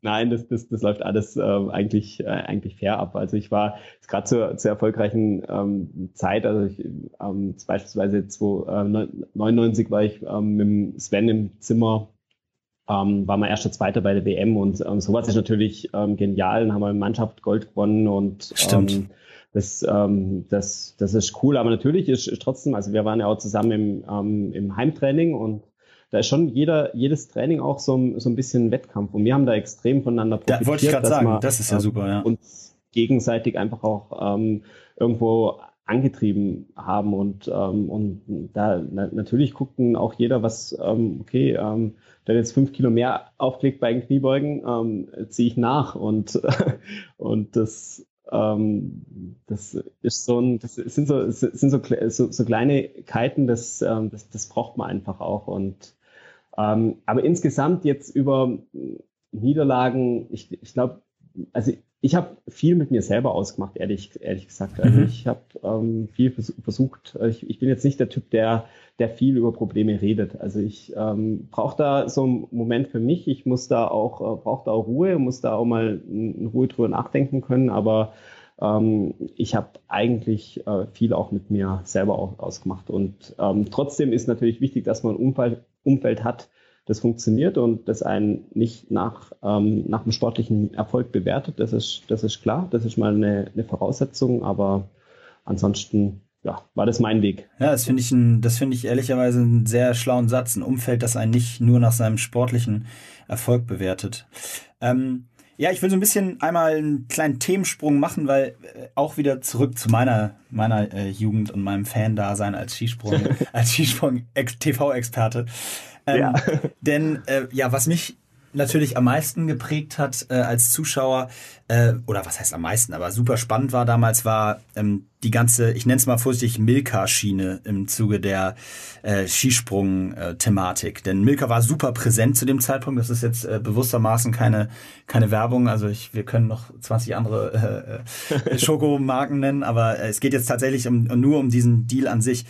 Nein, das, das, das läuft alles äh, eigentlich, äh, eigentlich fair ab. Also ich war gerade zur, zur erfolgreichen ähm, Zeit, also ich, ähm, beispielsweise 1999 äh, war ich ähm, mit Sven im Zimmer, ähm, war mein erster Zweiter bei der WM und ähm, sowas ist natürlich ähm, genial. Dann haben wir Mannschaft Gold gewonnen und Stimmt. Ähm, das, ähm, das, das ist cool, aber natürlich ist, ist trotzdem, also wir waren ja auch zusammen im, ähm, im Heimtraining und da ist schon jeder, jedes Training auch so, so ein bisschen Wettkampf. Und wir haben da extrem voneinander profitiert. Ja, wollte ich gerade sagen, das ist ja super, ja. Uns gegenseitig einfach auch ähm, irgendwo angetrieben haben und, ähm, und da na, natürlich guckten auch jeder, was, ähm, okay, ähm, der jetzt fünf Kilo mehr aufklickt bei den Kniebeugen, ähm, ziehe ich nach und, und das, ähm, das ist so ein, das sind so, sind so, so, so Kleinigkeiten, das, ähm, das, das braucht man einfach auch und ähm, aber insgesamt jetzt über Niederlagen, ich, ich glaube, also ich habe viel mit mir selber ausgemacht, ehrlich, ehrlich gesagt. Also mhm. ich habe ähm, viel versucht. Ich, ich bin jetzt nicht der Typ, der, der viel über Probleme redet. Also ich ähm, brauche da so einen Moment für mich. Ich muss da auch, äh, brauche da auch Ruhe, muss da auch mal in Ruhe drüber nachdenken können. Aber ähm, ich habe eigentlich äh, viel auch mit mir selber auch ausgemacht. Und ähm, trotzdem ist natürlich wichtig, dass man ein Umfeld, hat, das funktioniert und das einen nicht nach, ähm, nach dem sportlichen Erfolg bewertet. Das ist, das ist klar, das ist mal eine, eine Voraussetzung, aber ansonsten ja, war das mein Weg. Ja, das finde ich, ein, ich ehrlicherweise einen sehr schlauen Satz. Ein Umfeld, das einen nicht nur nach seinem sportlichen Erfolg bewertet. Ähm, ja, ich will so ein bisschen einmal einen kleinen Themensprung machen, weil äh, auch wieder zurück zu meiner meiner äh, Jugend und meinem Fan-Dasein als Skisprung, als Skisprung-TV-Experte. Ähm, ja. Denn äh, ja, was mich natürlich am meisten geprägt hat äh, als Zuschauer, äh, oder was heißt am meisten, aber super spannend war damals, war ähm, die ganze, ich nenne es mal vorsichtig, Milka-Schiene im Zuge der äh, Skisprung-Thematik. Denn Milka war super präsent zu dem Zeitpunkt. Das ist jetzt äh, bewusstermaßen keine, keine Werbung. Also ich, wir können noch 20 andere äh, äh, Schokomarken nennen, aber es geht jetzt tatsächlich um, nur um diesen Deal an sich.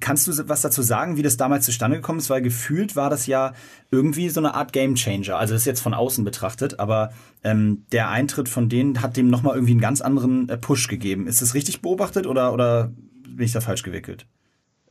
Kannst du was dazu sagen, wie das damals zustande gekommen ist? Weil gefühlt war das ja irgendwie so eine Art Game Changer. Also das ist jetzt von außen betrachtet, aber ähm, der Eintritt von denen hat dem nochmal irgendwie einen ganz anderen äh, Push gegeben. Ist das richtig beobachtet oder, oder bin ich da falsch gewickelt?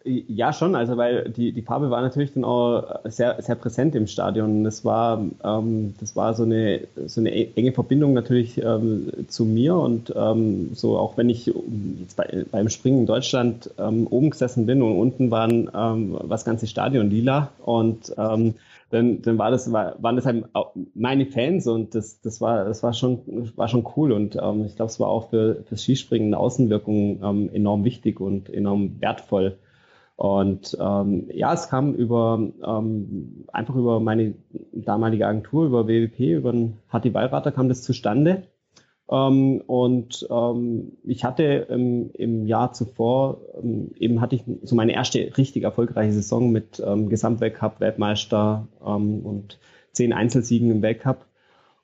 Ja, schon, also weil die, die Farbe war natürlich dann auch sehr, sehr präsent im Stadion. Das war, ähm, das war so eine, so eine enge Verbindung natürlich ähm, zu mir und ähm, so auch wenn ich jetzt bei, beim Springen in Deutschland ähm, oben gesessen bin und unten waren ähm, das ganze Stadion lila und ähm, dann, dann war das, war, waren das halt meine Fans und das, das war, das war schon, war schon cool und ähm, ich glaube, es war auch für fürs Skispringen eine Außenwirkung ähm, enorm wichtig und enorm wertvoll. Und ähm, ja, es kam über ähm, einfach über meine damalige Agentur, über WWP, über den Hatti Wallrater kam das zustande. Ähm, und ähm, ich hatte im, Jahr zuvor, ähm, eben hatte ich so meine erste richtig erfolgreiche Saison mit ähm, Gesamtweltcup, Weltmeister und zehn Einzelsiegen im Weltcup.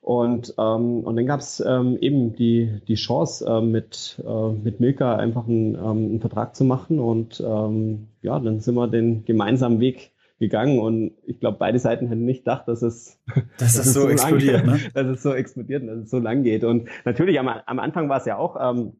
Und, ähm, und dann gab es ähm, eben die, die Chance, äh, mit, äh, mit Milka einfach einen, ähm, einen Vertrag zu machen. Und ähm, ja, dann sind wir den gemeinsamen Weg gegangen und ich glaube, beide Seiten hätten nicht gedacht, dass es, dass das so, so explodiert, lang, ne? dass es so explodiert und dass es so lang geht. Und natürlich am, am Anfang war es ja auch, ähm,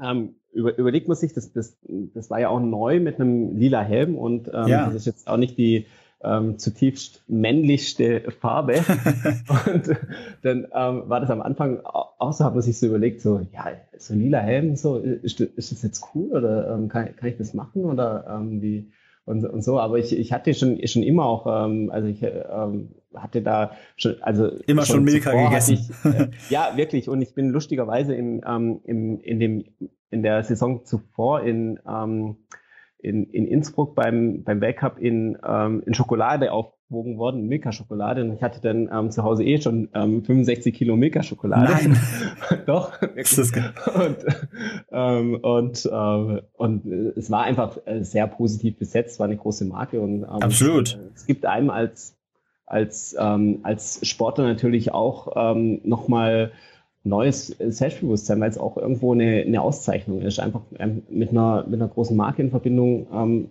ähm, über, überlegt man sich, das, das, das war ja auch neu mit einem lila Helm und ähm, ja. das ist jetzt auch nicht die ähm, zutiefst männlichste Farbe. und dann ähm, war das am Anfang auch so, hat man sich so überlegt, so, ja, so lila Helm, so, ist, ist das jetzt cool oder ähm, kann, kann ich das machen oder ähm, wie, und, und so, aber ich, ich hatte schon, schon immer auch, ähm, also ich ähm, hatte da schon, also immer schon, schon Milka gegessen. Ich, äh, ja, wirklich. Und ich bin lustigerweise in, im, in dem in der Saison zuvor in in, in Innsbruck beim, beim Weltcup in, ähm, in Schokolade aufgewogen worden, Milka-Schokolade. Und ich hatte dann ähm, zu Hause eh schon ähm, 65 Kilo Milka-Schokolade. Nein. Doch. und ähm, und, ähm, und es war einfach äh, sehr positiv besetzt, war eine große Marke. Und, ähm, Absolut. Es gibt einem als als, ähm, als Sportler natürlich auch ähm, nochmal neues Selbstbewusstsein, weil es auch irgendwo eine, eine Auszeichnung ist, einfach ähm, mit, einer, mit einer großen Marke in Verbindung ähm,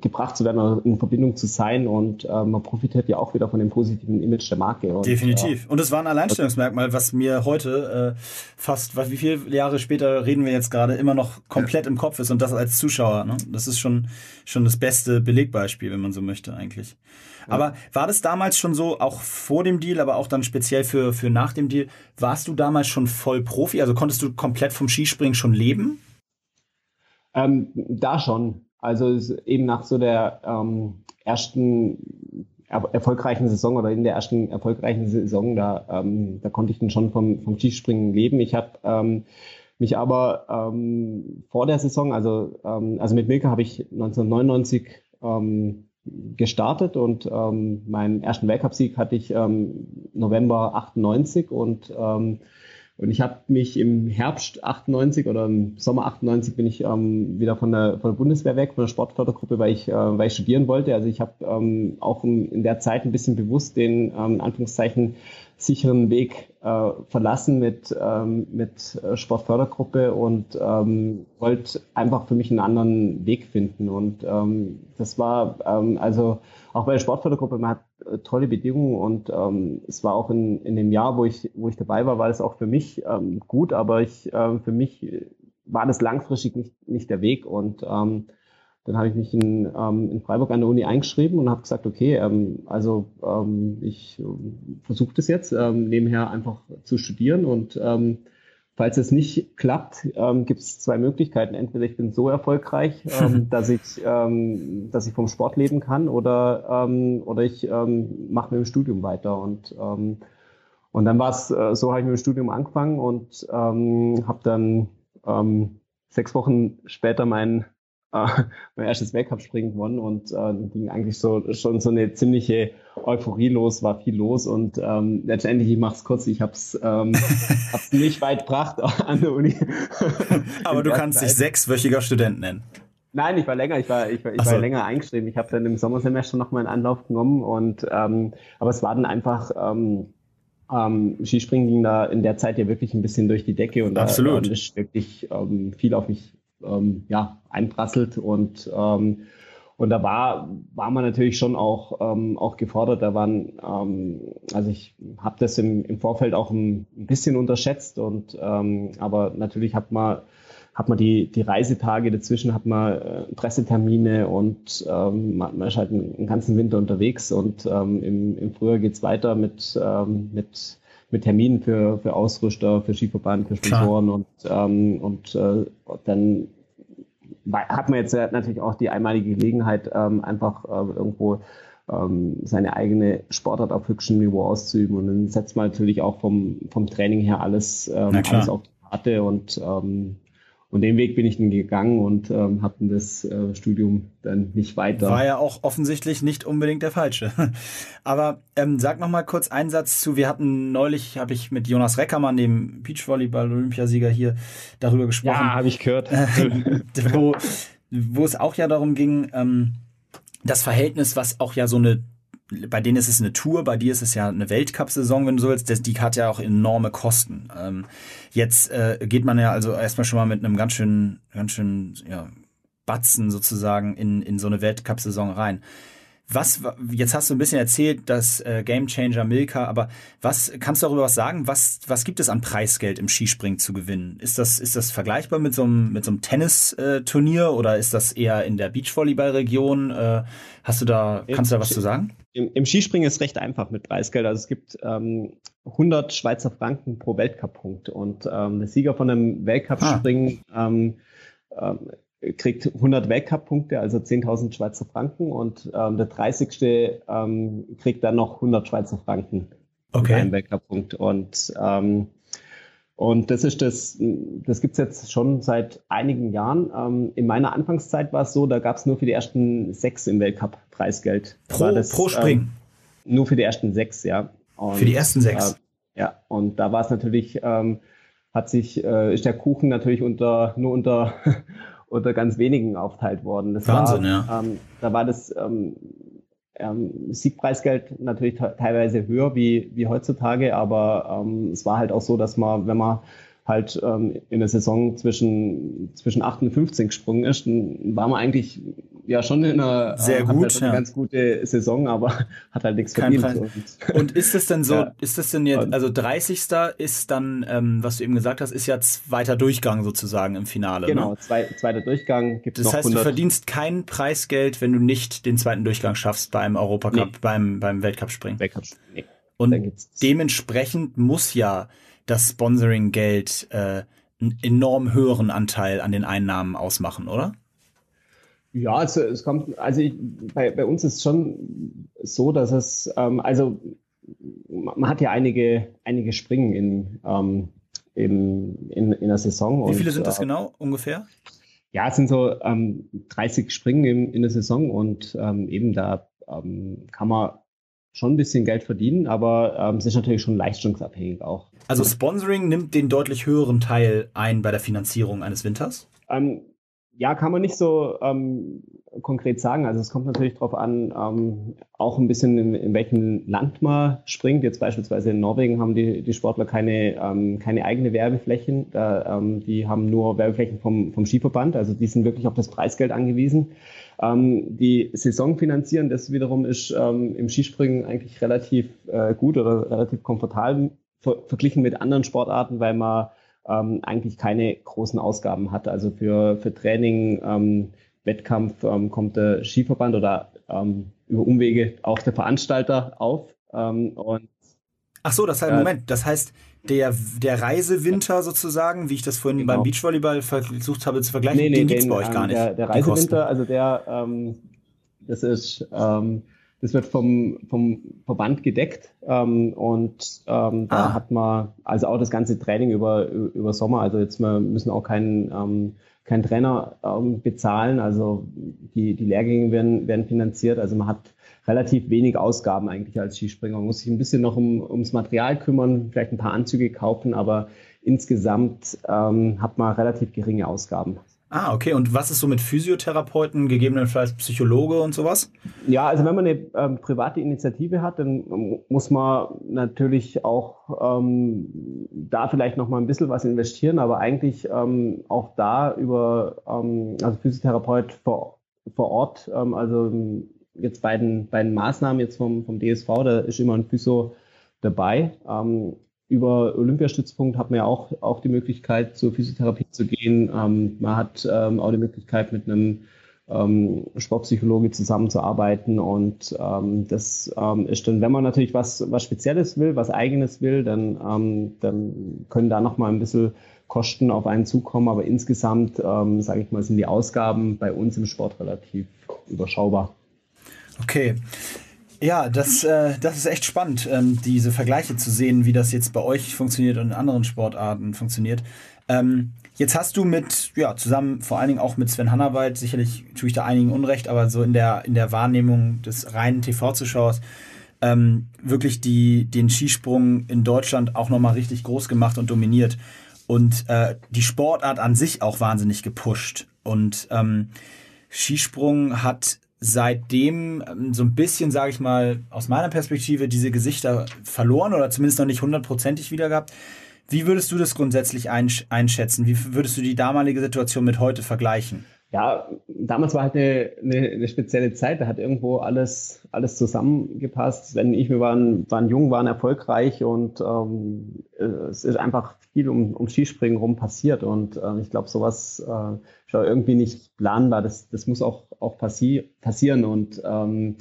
gebracht zu werden oder in Verbindung zu sein und äh, man profitiert ja auch wieder von dem positiven Image der Marke. Und, Definitiv. Äh, und es war ein Alleinstellungsmerkmal, was mir heute äh, fast, was, wie viele Jahre später reden wir jetzt gerade, immer noch komplett ja. im Kopf ist und das als Zuschauer. Ne? Das ist schon, schon das beste Belegbeispiel, wenn man so möchte eigentlich. Aber war das damals schon so, auch vor dem Deal, aber auch dann speziell für, für nach dem Deal, warst du damals schon voll Profi? Also konntest du komplett vom Skispringen schon leben? Ähm, da schon. Also eben nach so der ähm, ersten er erfolgreichen Saison oder in der ersten erfolgreichen Saison, da, ähm, da konnte ich dann schon vom, vom Skispringen leben. Ich habe ähm, mich aber ähm, vor der Saison, also, ähm, also mit Milka habe ich 1999 ähm, gestartet und meinen ersten Weltcupsieg hatte ich November 98 und und ich habe mich im Herbst 98 oder im Sommer 98 bin ich ähm, wieder von der, von der Bundeswehr weg, von der Sportfördergruppe, weil ich, äh, weil ich studieren wollte. Also ich habe ähm, auch in der Zeit ein bisschen bewusst den, ähm, in Anführungszeichen, sicheren Weg äh, verlassen mit, ähm, mit äh, Sportfördergruppe und ähm, wollte einfach für mich einen anderen Weg finden. Und ähm, das war ähm, also auch bei der Sportfördergruppe, man hat tolle Bedingungen und ähm, es war auch in, in dem Jahr, wo ich, wo ich dabei war, war das auch für mich ähm, gut, aber ich ähm, für mich war das langfristig nicht, nicht der Weg. Und ähm, dann habe ich mich in, ähm, in Freiburg an der Uni eingeschrieben und habe gesagt, okay, ähm, also ähm, ich äh, versuche das jetzt ähm, nebenher einfach zu studieren und ähm, falls es nicht klappt, ähm, gibt es zwei Möglichkeiten. Entweder ich bin so erfolgreich, ähm, dass ich ähm, dass ich vom Sport leben kann oder ähm, oder ich ähm, mache mit dem Studium weiter und ähm, und dann war es äh, so habe ich mit dem Studium angefangen und habe dann sechs Wochen später mein äh, mein erstes Weltcup-Springen gewonnen und äh, ging eigentlich so schon so eine ziemliche Euphorie los, war viel los und ähm, letztendlich, ich mache es kurz, ich habe es ähm, hab's nicht weit gebracht an der Uni. Aber du kannst Zeit. dich sechswöchiger Student nennen. Nein, ich war länger, ich war, ich war, ich so. war länger eingeschrieben. Ich habe dann im Sommersemester noch mal einen Anlauf genommen und ähm, aber es war dann einfach ähm, ähm, Skispringen ging da in der Zeit ja wirklich ein bisschen durch die Decke und Absolut. da ist wirklich ähm, viel auf mich ähm, ja, einprasselt und ähm, und da war, war man natürlich schon auch, ähm, auch gefordert. Da waren, ähm, also ich habe das im, im Vorfeld auch ein, ein bisschen unterschätzt und ähm, aber natürlich hat man hat man die, die Reisetage dazwischen, hat man äh, Pressetermine und ähm, man, man ist halt einen, einen ganzen Winter unterwegs und ähm, im, im Frühjahr geht's weiter mit, ähm, mit, mit Terminen für, für Ausrüster, für Skiverband, für Sponsoren und, ähm, und äh, dann hat man jetzt natürlich auch die einmalige Gelegenheit, ähm, einfach äh, irgendwo ähm, seine eigene Sportart auf höchstem Niveau auszuüben. Und dann setzt man natürlich auch vom, vom Training her alles, ähm, alles auf die Karte und ähm, und den Weg bin ich dann gegangen und ähm, habe das äh, Studium dann nicht weiter. War ja auch offensichtlich nicht unbedingt der falsche. Aber ähm, sag noch mal kurz einen Satz zu. Wir hatten neulich, habe ich mit Jonas Reckermann, dem Beachvolleyball-Olympiasieger hier, darüber gesprochen. Ja, habe ich gehört. wo, wo es auch ja darum ging, ähm, das Verhältnis, was auch ja so eine bei denen ist es eine Tour, bei dir ist es ja eine Weltcup-Saison, wenn du so willst. Das, die hat ja auch enorme Kosten. Ähm, jetzt äh, geht man ja also erstmal schon mal mit einem ganz schönen, ganz schönen ja, Batzen sozusagen in, in so eine Weltcup-Saison rein. Was, jetzt hast du ein bisschen erzählt, das äh, Game Changer Milka, aber was, kannst du darüber was sagen? Was, was gibt es an Preisgeld im Skispringen zu gewinnen? Ist das, ist das vergleichbar mit so einem, mit so einem Tennisturnier oder ist das eher in der Beachvolleyball-Region? Äh, hast du da, kannst du da was zu sagen? Im, Im, Skispringen ist recht einfach mit Preisgeld. Also es gibt ähm, 100 Schweizer Franken pro Weltcup-Punkt und ähm, der Sieger von einem Weltcup-Springen ah. ähm, ähm, kriegt 100 Weltcup-Punkte, also 10.000 Schweizer Franken und ähm, der 30. Ähm, kriegt dann noch 100 Schweizer Franken. Okay. Weltcup-Punkt und und das ist das, das gibt's jetzt schon seit einigen Jahren. Ähm, in meiner Anfangszeit war es so, da gab's nur für die ersten sechs im Weltcup Preisgeld. Pro, das, pro Spring? Ähm, nur für die ersten sechs, ja. Und, für die ersten sechs? Äh, ja, und da war es natürlich, ähm, hat sich, äh, ist der Kuchen natürlich unter, nur unter, unter ganz wenigen aufteilt worden. Das Wahnsinn, war, ja. Ähm, da war das ähm, Siegpreisgeld natürlich teilweise höher wie, wie heutzutage, aber ähm, es war halt auch so, dass man, wenn man halt ähm, in der Saison zwischen, zwischen 8 und 15 gesprungen ist, dann war man eigentlich ja schon in einer sehr äh, gut, halt ja. ganz gute Saison, aber hat halt nichts Kein verdient. Und, und, ist es denn so, ja. ist das denn jetzt, also 30. ist dann, ähm, was du eben gesagt hast, ist ja zweiter Durchgang sozusagen im Finale. Genau, ne? zwei, zweiter Durchgang gibt es. Das heißt, 100. du verdienst kein Preisgeld, wenn du nicht den zweiten Durchgang schaffst beim Europacup, nee. beim, beim Weltcup-Springen. Weltcup, nee. Und dementsprechend muss ja das Sponsoring-Geld äh, einen enorm höheren Anteil an den Einnahmen ausmachen, oder? Ja, also es kommt, also ich, bei, bei uns ist schon so, dass es, ähm, also man hat ja einige, einige Springen in, ähm, in, in, in der Saison. Wie viele und, sind das äh, genau ungefähr? Ja, es sind so ähm, 30 Springen in, in der Saison und ähm, eben da ähm, kann man schon ein bisschen Geld verdienen, aber ähm, es ist natürlich schon leistungsabhängig auch. Also Sponsoring nimmt den deutlich höheren Teil ein bei der Finanzierung eines Winters? Ähm, ja, kann man nicht so ähm, konkret sagen. Also es kommt natürlich darauf an, ähm, auch ein bisschen in, in welchem Land man springt. Jetzt beispielsweise in Norwegen haben die, die Sportler keine, ähm, keine eigene Werbeflächen. Da, ähm, die haben nur Werbeflächen vom, vom Skiverband. Also die sind wirklich auf das Preisgeld angewiesen. Ähm, die Saison finanzieren, das wiederum ist ähm, im Skispringen eigentlich relativ äh, gut oder relativ komfortabel ver verglichen mit anderen Sportarten, weil man ähm, eigentlich keine großen Ausgaben hat. Also für, für Training, ähm, Wettkampf ähm, kommt der Skiverband oder ähm, über Umwege auch der Veranstalter auf. Ähm, und Ach so, das heißt, äh, Moment, das heißt, der, der Reisewinter sozusagen, wie ich das vorhin genau. beim Beachvolleyball versucht habe zu vergleichen, nee, nee, den, den gibt's bei euch gar nicht. Der, der Reisewinter, also der, ähm, das ist, ähm, das wird vom, vom Verband gedeckt ähm, und ähm, da ah. hat man also auch das ganze Training über, über Sommer. Also jetzt wir müssen auch keinen ähm, keinen Trainer ähm, bezahlen. Also die, die Lehrgänge werden, werden finanziert. Also man hat relativ wenig Ausgaben eigentlich als Skispringer. Man muss sich ein bisschen noch um, ums Material kümmern, vielleicht ein paar Anzüge kaufen, aber insgesamt ähm, hat man relativ geringe Ausgaben. Ah, okay. Und was ist so mit Physiotherapeuten, gegebenenfalls Psychologe und sowas? Ja, also wenn man eine ähm, private Initiative hat, dann muss man natürlich auch ähm, da vielleicht noch mal ein bisschen was investieren, aber eigentlich ähm, auch da über ähm, also Physiotherapeut vor, vor Ort, ähm, also jetzt bei den, bei den Maßnahmen jetzt vom, vom DSV, da ist immer ein Physio dabei. Über Olympiastützpunkt hat man ja auch, auch die Möglichkeit, zur Physiotherapie zu gehen. Ähm, man hat ähm, auch die Möglichkeit, mit einem ähm, Sportpsychologe zusammenzuarbeiten. Und ähm, das ähm, ist dann, wenn man natürlich was, was Spezielles will, was Eigenes will, dann, ähm, dann können da nochmal ein bisschen Kosten auf einen zukommen. Aber insgesamt, sage ich mal, sind die Ausgaben bei uns im Sport relativ überschaubar. Okay. Ja, das, äh, das ist echt spannend, ähm, diese Vergleiche zu sehen, wie das jetzt bei euch funktioniert und in anderen Sportarten funktioniert. Ähm, jetzt hast du mit, ja, zusammen vor allen Dingen auch mit Sven Hannawald, sicherlich tue ich da einigen Unrecht, aber so in der, in der Wahrnehmung des reinen TV-Zuschauers, ähm, wirklich die, den Skisprung in Deutschland auch nochmal richtig groß gemacht und dominiert. Und äh, die Sportart an sich auch wahnsinnig gepusht. Und ähm, Skisprung hat seitdem ähm, so ein bisschen, sage ich mal, aus meiner Perspektive diese Gesichter verloren oder zumindest noch nicht hundertprozentig wieder gehabt. Wie würdest du das grundsätzlich einschätzen? Wie würdest du die damalige Situation mit heute vergleichen? Ja, damals war halt eine, eine, eine spezielle Zeit, da hat irgendwo alles, alles zusammengepasst. Wenn ich, wir waren, waren jung, waren erfolgreich und ähm, es ist einfach viel um, um Skispringen rum passiert. Und äh, ich glaube, sowas äh, irgendwie nicht planbar. Das, das muss auch, auch passi passieren. Und ähm,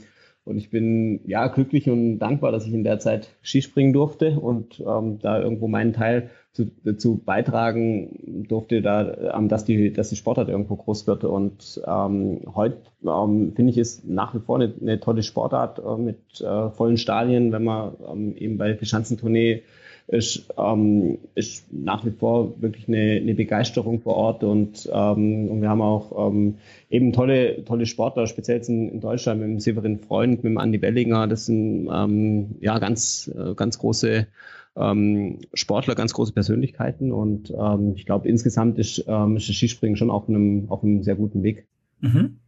und ich bin ja glücklich und dankbar, dass ich in der Zeit Skispringen durfte und ähm, da irgendwo meinen Teil zu, dazu beitragen durfte, da, ähm, dass, die, dass die Sportart irgendwo groß wird. Und ähm, heute ähm, finde ich es nach wie vor eine, eine tolle Sportart äh, mit äh, vollen Stadien, wenn man ähm, eben bei der Schanzentournee ist, ähm, ist nach wie vor wirklich eine, eine Begeisterung vor Ort und, ähm, und wir haben auch ähm, eben tolle, tolle Sportler, speziell in, in Deutschland mit dem Severin Freund, mit dem Andi Bellinger, das sind ähm, ja ganz, äh, ganz große ähm, Sportler, ganz große Persönlichkeiten und ähm, ich glaube insgesamt ist, ähm, ist das Skispringen schon auf einem, auf einem sehr guten Weg. Mhm.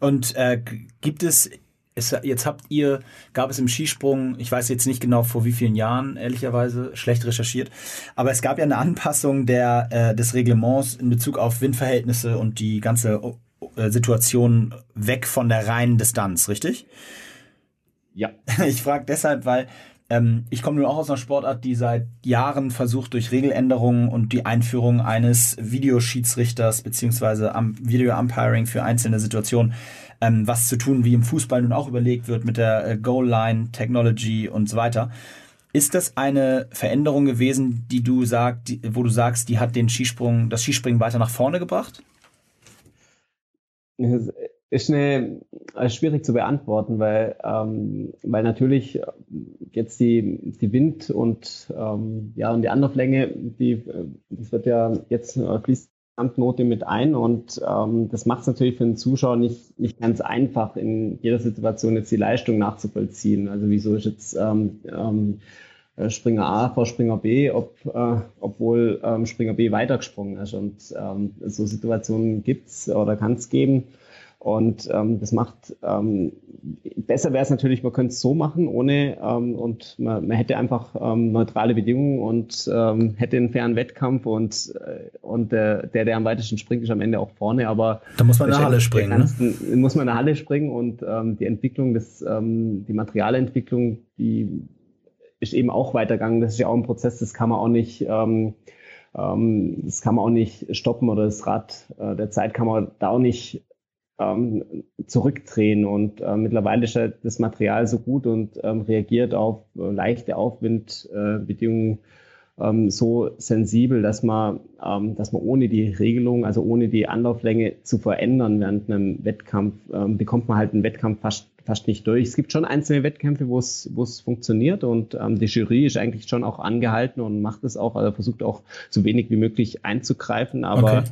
Und äh, gibt es es, jetzt habt ihr, gab es im Skisprung, ich weiß jetzt nicht genau vor wie vielen Jahren, ehrlicherweise, schlecht recherchiert, aber es gab ja eine Anpassung der, äh, des Reglements in Bezug auf Windverhältnisse und die ganze äh, Situation weg von der reinen Distanz, richtig? Ja. Ich frage deshalb, weil ähm, ich komme nur auch aus einer Sportart, die seit Jahren versucht, durch Regeländerungen und die Einführung eines Videoschiedsrichters beziehungsweise am Video-Umpiring für einzelne Situationen ähm, was zu tun, wie im Fußball nun auch überlegt wird mit der äh, Goal-Line-Technology und so weiter. Ist das eine Veränderung gewesen, die du sagst, wo du sagst, die hat den Skisprung, das Skispringen weiter nach vorne gebracht? Ist eine, äh, schwierig zu beantworten, weil, ähm, weil natürlich jetzt die, die Wind und, ähm, ja, und die Anlauflänge, die, äh, das wird ja jetzt äh, fließt Gesamtnote mit ein und ähm, das macht es natürlich für den Zuschauer nicht, nicht ganz einfach, in jeder Situation jetzt die Leistung nachzuvollziehen. Also wieso ist jetzt ähm, ähm, äh, Springer A vor Springer B, ob, äh, obwohl ähm, Springer B weitergesprungen ist. Und ähm, so Situationen gibt's oder kann es geben. Und ähm, das macht ähm, besser wäre es natürlich, man könnte es so machen, ohne ähm, und man, man hätte einfach ähm, neutrale Bedingungen und ähm, hätte einen fairen Wettkampf und, äh, und der, der, der am weitesten springt, ist am Ende auch vorne. Aber da muss man in der Halle springen. Ganzen, ne? Muss man in der Halle springen und ähm, die Entwicklung des, ähm, die Materialentwicklung, die ist eben auch weitergegangen. Das ist ja auch ein Prozess, das kann man auch nicht. Ähm, ähm, das kann man auch nicht stoppen oder das Rad äh, der Zeit kann man da auch nicht ähm, zurückdrehen. Und äh, mittlerweile ist das Material so gut und ähm, reagiert auf äh, leichte Aufwindbedingungen ähm, so sensibel, dass man, ähm, dass man ohne die Regelung, also ohne die Anlauflänge zu verändern während einem Wettkampf, ähm, bekommt man halt einen Wettkampf fast fast nicht durch. Es gibt schon einzelne Wettkämpfe, wo es wo es funktioniert und ähm, die Jury ist eigentlich schon auch angehalten und macht es auch, also versucht auch so wenig wie möglich einzugreifen, aber okay.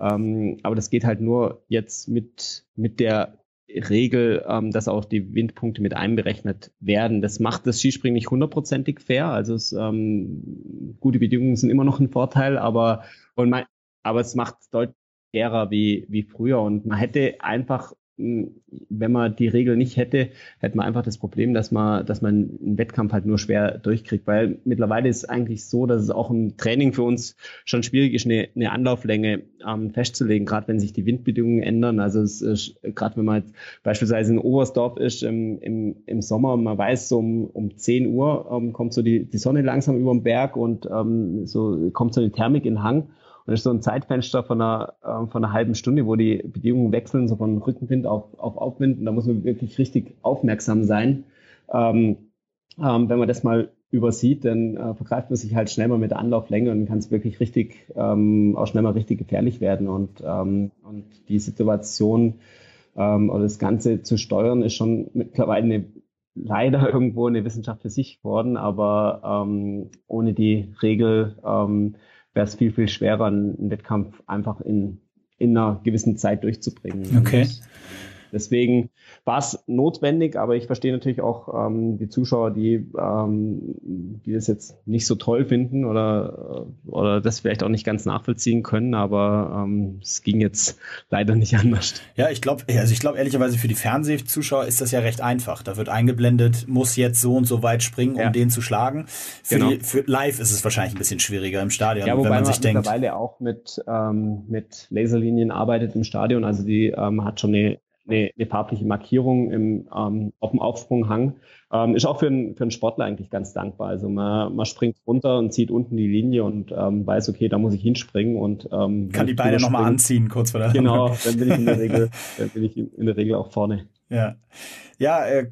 Ähm, aber das geht halt nur jetzt mit, mit der Regel, ähm, dass auch die Windpunkte mit einberechnet werden. Das macht das Skispringen nicht hundertprozentig fair. Also es, ähm, gute Bedingungen sind immer noch ein Vorteil, aber, und man, aber es macht deutlich fairer wie, wie früher. Und man hätte einfach wenn man die Regel nicht hätte, hätte man einfach das Problem, dass man, dass man einen Wettkampf halt nur schwer durchkriegt. Weil mittlerweile ist es eigentlich so, dass es auch im Training für uns schon schwierig ist, eine, eine Anlauflänge ähm, festzulegen, gerade wenn sich die Windbedingungen ändern. Also es ist, gerade wenn man jetzt beispielsweise in Oberstdorf ist im, im, im Sommer, man weiß, so um, um 10 Uhr ähm, kommt so die, die Sonne langsam über den Berg und ähm, so kommt so eine Thermik in Hang. Und das ist so ein Zeitfenster von einer, äh, von einer halben Stunde, wo die Bedingungen wechseln, so von Rückenwind auf, auf Aufwind. Und da muss man wirklich richtig aufmerksam sein. Ähm, ähm, wenn man das mal übersieht, dann äh, vergreift man sich halt schnell mal mit der Anlauflänge und kann es wirklich richtig, ähm, auch schnell mal richtig gefährlich werden. Und, ähm, und die Situation ähm, oder das Ganze zu steuern, ist schon mittlerweile eine, leider irgendwo eine Wissenschaft für sich geworden, aber ähm, ohne die Regel ähm, wäre es viel, viel schwerer, einen Wettkampf einfach in, in einer gewissen Zeit durchzubringen. Okay. Und deswegen war es notwendig, aber ich verstehe natürlich auch ähm, die Zuschauer, die, ähm, die das jetzt nicht so toll finden oder, oder das vielleicht auch nicht ganz nachvollziehen können, aber ähm, es ging jetzt leider nicht anders. Ja, ich glaube, also ich glaube ehrlicherweise für die Fernsehzuschauer ist das ja recht einfach. Da wird eingeblendet, muss jetzt so und so weit springen, um ja. den zu schlagen. Für, genau. die, für live ist es wahrscheinlich ein bisschen schwieriger im Stadion, ja, wobei wenn man, man sich denkt. mittlerweile auch mit, ähm, mit Laserlinien arbeitet im Stadion, also die ähm, hat schon eine eine, eine farbliche Markierung im, ähm, auf dem Aufsprunghang. Ähm, ist auch für, einen für einen Sportler eigentlich ganz dankbar. Also man, man springt runter und zieht unten die Linie und ähm, weiß, okay, da muss ich hinspringen und ähm, kann die Beine nochmal anziehen, kurz vor der Genau, dann bin ich in der Regel, dann bin ich in der Regel auch vorne. Ja, ja äh,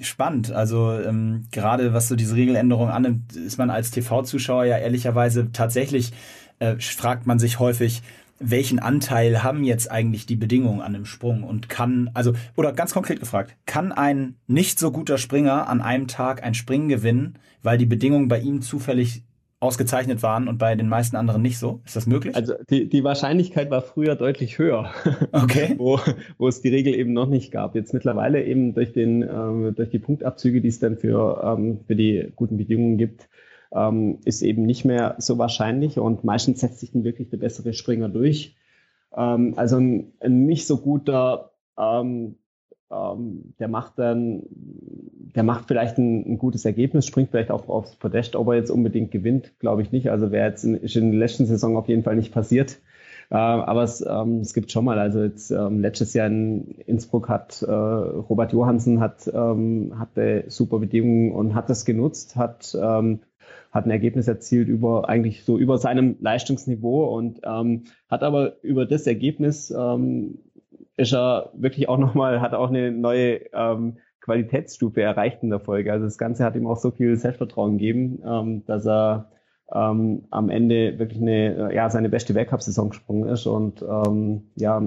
spannend. Also ähm, gerade was so diese Regeländerung annimmt, ist man als TV-Zuschauer ja ehrlicherweise tatsächlich, äh, fragt man sich häufig, welchen Anteil haben jetzt eigentlich die Bedingungen an dem Sprung und kann, also, oder ganz konkret gefragt, kann ein nicht so guter Springer an einem Tag ein Springen gewinnen, weil die Bedingungen bei ihm zufällig ausgezeichnet waren und bei den meisten anderen nicht so? Ist das möglich? Also die, die Wahrscheinlichkeit war früher deutlich höher, okay. wo, wo es die Regel eben noch nicht gab. Jetzt mittlerweile eben durch, den, äh, durch die Punktabzüge, die es dann für, ähm, für die guten Bedingungen gibt, ähm, ist eben nicht mehr so wahrscheinlich und meistens setzt sich dann wirklich der bessere Springer durch. Ähm, also ein, ein, nicht so guter, ähm, ähm der macht dann, der macht vielleicht ein, ein, gutes Ergebnis, springt vielleicht auch aufs Podest, ob er jetzt unbedingt gewinnt, glaube ich nicht. Also wäre jetzt in, ist in der letzten Saison auf jeden Fall nicht passiert. Äh, aber es, ähm, es gibt schon mal, also jetzt ähm, letztes Jahr in Innsbruck hat äh, Robert Johansen hat, ähm, hatte super Bedingungen und hat das genutzt, hat ähm, hat ein Ergebnis erzielt über eigentlich so über seinem Leistungsniveau und ähm, hat aber über das Ergebnis ähm, ist er wirklich auch nochmal, hat auch eine neue ähm, Qualitätsstufe erreicht in der Folge. Also das Ganze hat ihm auch so viel Selbstvertrauen gegeben, ähm, dass er ähm, am Ende wirklich eine, ja, seine beste Weltcup-Saison gesprungen ist und ähm, ja,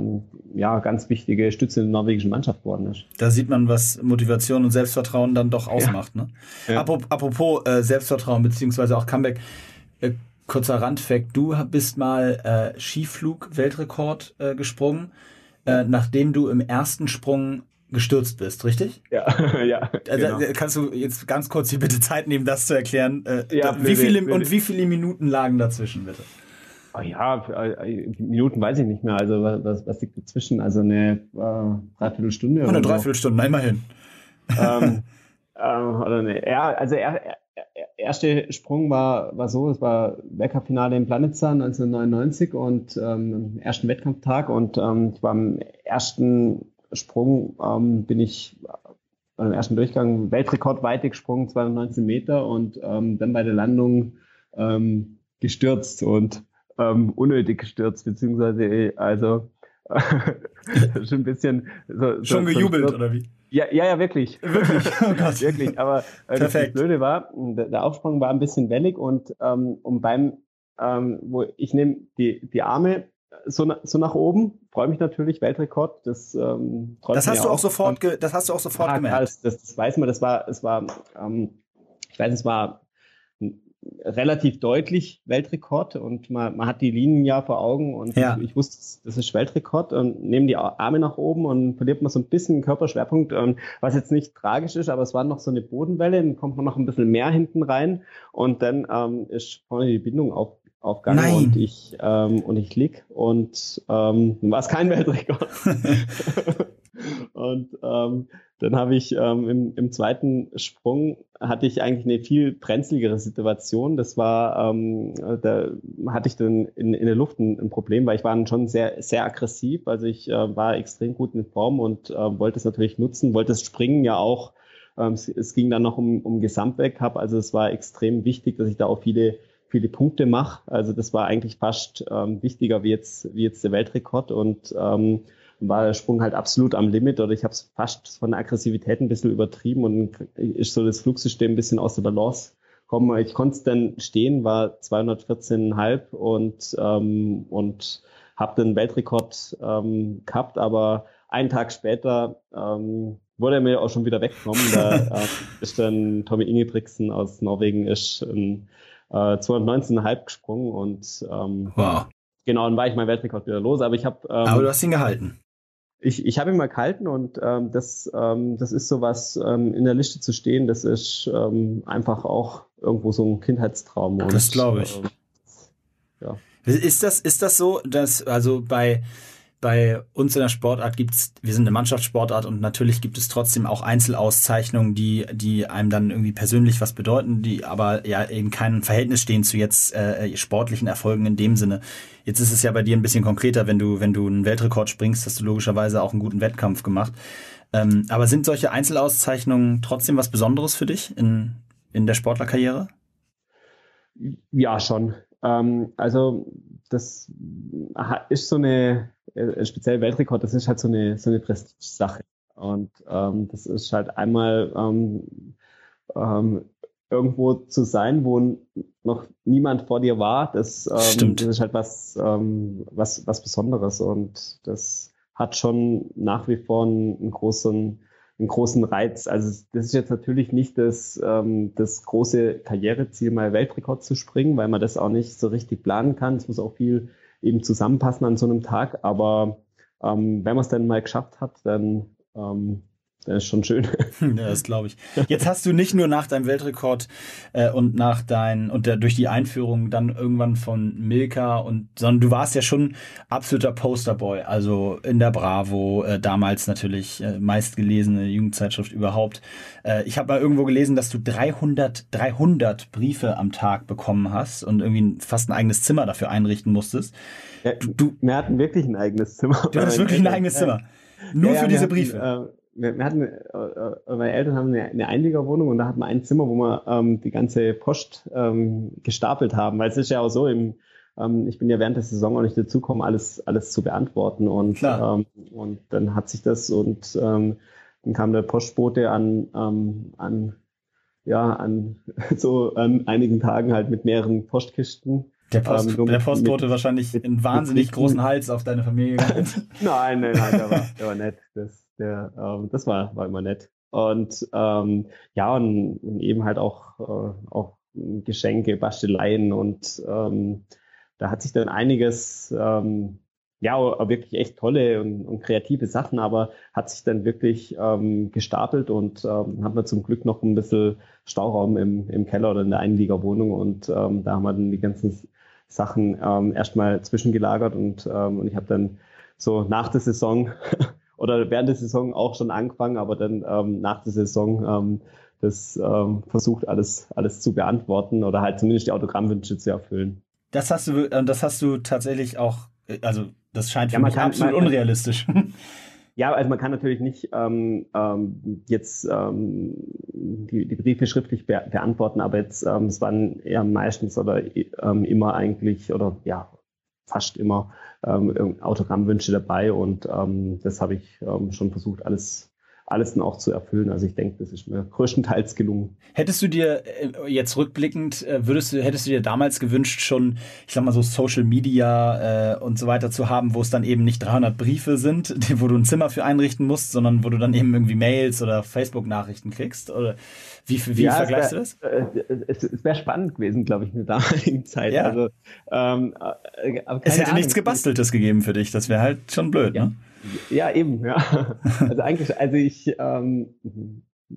ja, ganz wichtige Stütze in der norwegischen Mannschaft geworden ist. Da sieht man, was Motivation und Selbstvertrauen dann doch ausmacht. Ja. Ne? Ja. Apropos äh, Selbstvertrauen beziehungsweise auch Comeback, äh, kurzer Randfact, du bist mal äh, Skiflug-Weltrekord äh, gesprungen, äh, nachdem du im ersten Sprung gestürzt bist, richtig? Ja, ja. Also, genau. Kannst du jetzt ganz kurz hier bitte Zeit nehmen, das zu erklären? Äh, ja, wie viele, und wie viele Minuten lagen dazwischen, bitte? Oh ja, äh, Minuten weiß ich nicht mehr. Also was, was liegt dazwischen? Also eine äh, Dreiviertelstunde? Eine Dreiviertelstunde, immerhin. Ähm, äh, oder eine, ja, also er, er, erste Sprung war, war so, es war Weltcup-Finale in Planitza 1999 und ähm, ersten Wettkampftag und ähm, ich war am ersten Sprung ähm, bin ich beim ersten Durchgang Weltrekord weite gesprungen, 219 Meter und ähm, dann bei der Landung ähm, gestürzt und ähm, unnötig gestürzt, beziehungsweise also schon ein bisschen so, schon so, gejubelt so, oder wie? Ja, ja, ja, wirklich. Wirklich, oh Gott. wirklich. Aber äh, das Blöde war, der, der, Aufsprung war ein bisschen wellig und ähm, und beim ähm, wo ich nehme die die Arme so, so nach oben. Freue mich natürlich, Weltrekord. Das, ähm, das hast du auch, auch sofort, ge das hast du auch sofort ja, gemerkt. Das, das, das, weiß man. Das war, es war, ähm, ich weiß, es war relativ deutlich Weltrekord und man, man hat die Linien ja vor Augen und ja. ich, wusste, das ist Weltrekord und nehme die Arme nach oben und verliert man so ein bisschen Körperschwerpunkt, und was jetzt nicht tragisch ist, aber es war noch so eine Bodenwelle, dann kommt man noch ein bisschen mehr hinten rein und dann ähm, ist vorne die Bindung auf, aufgegangen Nein. und ich ähm, und ich lieg und ähm, war es kein Weltrekord. Und ähm, dann habe ich ähm, im, im zweiten Sprung hatte ich eigentlich eine viel brenzligere Situation. Das war, ähm, da hatte ich dann in, in der Luft ein, ein, Problem, weil ich war schon sehr, sehr aggressiv. Also ich äh, war extrem gut in Form und äh, wollte es natürlich nutzen, wollte das Springen ja auch. Ähm, es, es, ging dann noch um, um Gesamtweltcup. Also es war extrem wichtig, dass ich da auch viele viele Punkte mache. Also das war eigentlich fast ähm, wichtiger wie jetzt, wie jetzt der Weltrekord und ähm, war der Sprung halt absolut am Limit oder ich habe es fast von der Aggressivität ein bisschen übertrieben und ist so das Flugsystem ein bisschen aus der Balance gekommen. Ich konnte es dann stehen, war 214,5 und, ähm, und habe den Weltrekord ähm, gehabt, aber einen Tag später ähm, wurde er mir auch schon wieder weggenommen. Da äh, ist dann Tommy Ingebrigtsen aus Norwegen ist ein äh, 219,5 gesprungen und ähm, wow. genau, dann war ich mein Weltrekord wieder los. Aber ich habe. Ähm, aber du hast ihn gehalten. Ich, ich habe ihn mal gehalten und ähm, das, ähm, das ist so was, ähm, in der Liste zu stehen, das ist ähm, einfach auch irgendwo so ein Kindheitstraum. Und, das glaube ich. Ähm, ja. Ist das, ist das so, dass, also bei, bei uns in der Sportart gibt's, wir sind eine Mannschaftssportart und natürlich gibt es trotzdem auch Einzelauszeichnungen, die, die einem dann irgendwie persönlich was bedeuten, die aber ja eben kein Verhältnis stehen zu jetzt äh, sportlichen Erfolgen in dem Sinne. Jetzt ist es ja bei dir ein bisschen konkreter, wenn du, wenn du einen Weltrekord springst, hast du logischerweise auch einen guten Wettkampf gemacht. Ähm, aber sind solche Einzelauszeichnungen trotzdem was Besonderes für dich in, in der Sportlerkarriere? Ja, schon. Ähm, also das ist so eine, äh, speziell Weltrekord, das ist halt so eine, so eine Prestige-Sache. Und ähm, das ist halt einmal ähm, ähm, irgendwo zu sein, wo noch niemand vor dir war, das, ähm, das ist halt was, ähm, was, was Besonderes und das hat schon nach wie vor einen, einen großen einen großen Reiz. Also das ist jetzt natürlich nicht das, ähm, das große Karriereziel, mal Weltrekord zu springen, weil man das auch nicht so richtig planen kann. Es muss auch viel eben zusammenpassen an so einem Tag. Aber ähm, wenn man es dann mal geschafft hat, dann ähm, das ist schon schön. Ja, das glaube ich. Jetzt hast du nicht nur nach deinem Weltrekord äh, und nach dein und der, durch die Einführung dann irgendwann von Milka und sondern du warst ja schon absoluter Posterboy, also in der Bravo äh, damals natürlich äh, meistgelesene Jugendzeitschrift überhaupt. Äh, ich habe mal irgendwo gelesen, dass du 300 300 Briefe am Tag bekommen hast und irgendwie fast ein eigenes Zimmer dafür einrichten musstest. Ja, du, wir hatten wirklich ein eigenes Zimmer. Du hattest wirklich ein eigenes Zimmer. Nur ja, für diese Briefe. Hatten, äh, wir, wir hatten, äh, äh, meine Eltern haben eine, eine Einliegerwohnung und da hatten wir ein Zimmer, wo wir ähm, die ganze Post ähm, gestapelt haben, weil es ist ja auch so, im, ähm, ich bin ja während der Saison auch nicht dazugekommen, alles, alles zu beantworten und, ähm, und dann hat sich das und ähm, dann kam der Postbote an, ähm, an ja, an so an einigen Tagen halt mit mehreren Postkisten. Der, Post, ähm, der Postbote mit, wahrscheinlich mit, einen wahnsinnig mit, großen Hals auf deine Familie gehabt. nein, nein, nein, der war, der war nett. Das, der, ähm, das war, war immer nett. Und ähm, ja, und, und eben halt auch, äh, auch Geschenke, Basteleien und ähm, da hat sich dann einiges, ähm, ja, wirklich echt tolle und, und kreative Sachen, aber hat sich dann wirklich ähm, gestapelt und ähm, haben wir zum Glück noch ein bisschen Stauraum im, im Keller oder in der Einliegerwohnung und ähm, da haben wir dann die ganzen Sachen ähm, erstmal zwischengelagert und, ähm, und ich habe dann so nach der Saison oder während der Saison auch schon angefangen, aber dann ähm, nach der Saison ähm, das ähm, versucht alles, alles zu beantworten oder halt zumindest die Autogrammwünsche zu erfüllen. Das hast du, äh, das hast du tatsächlich auch, äh, also das scheint für ja, mich kann, absolut man, unrealistisch. Ja, also man kann natürlich nicht ähm, ähm, jetzt ähm, die, die Briefe schriftlich be beantworten, aber jetzt ähm, es waren eher meistens oder ähm, immer eigentlich oder ja fast immer ähm, Autogrammwünsche dabei und ähm, das habe ich ähm, schon versucht, alles alles dann auch zu erfüllen. Also ich denke, das ist mir größtenteils gelungen. Hättest du dir äh, jetzt rückblickend, äh, würdest du, hättest du dir damals gewünscht, schon, ich sag mal so Social Media äh, und so weiter zu haben, wo es dann eben nicht 300 Briefe sind, wo du ein Zimmer für einrichten musst, sondern wo du dann eben irgendwie Mails oder Facebook-Nachrichten kriegst? Oder wie, wie ja, vergleichst wär, du das? Äh, es, es wäre spannend gewesen, glaube ich, in der damaligen Zeit. Ja. Also, ähm, es hätte Ahnung. nichts Gebasteltes gegeben für dich, das wäre halt schon blöd, ja. ne? Ja, eben, ja. Also eigentlich, also ich, ähm,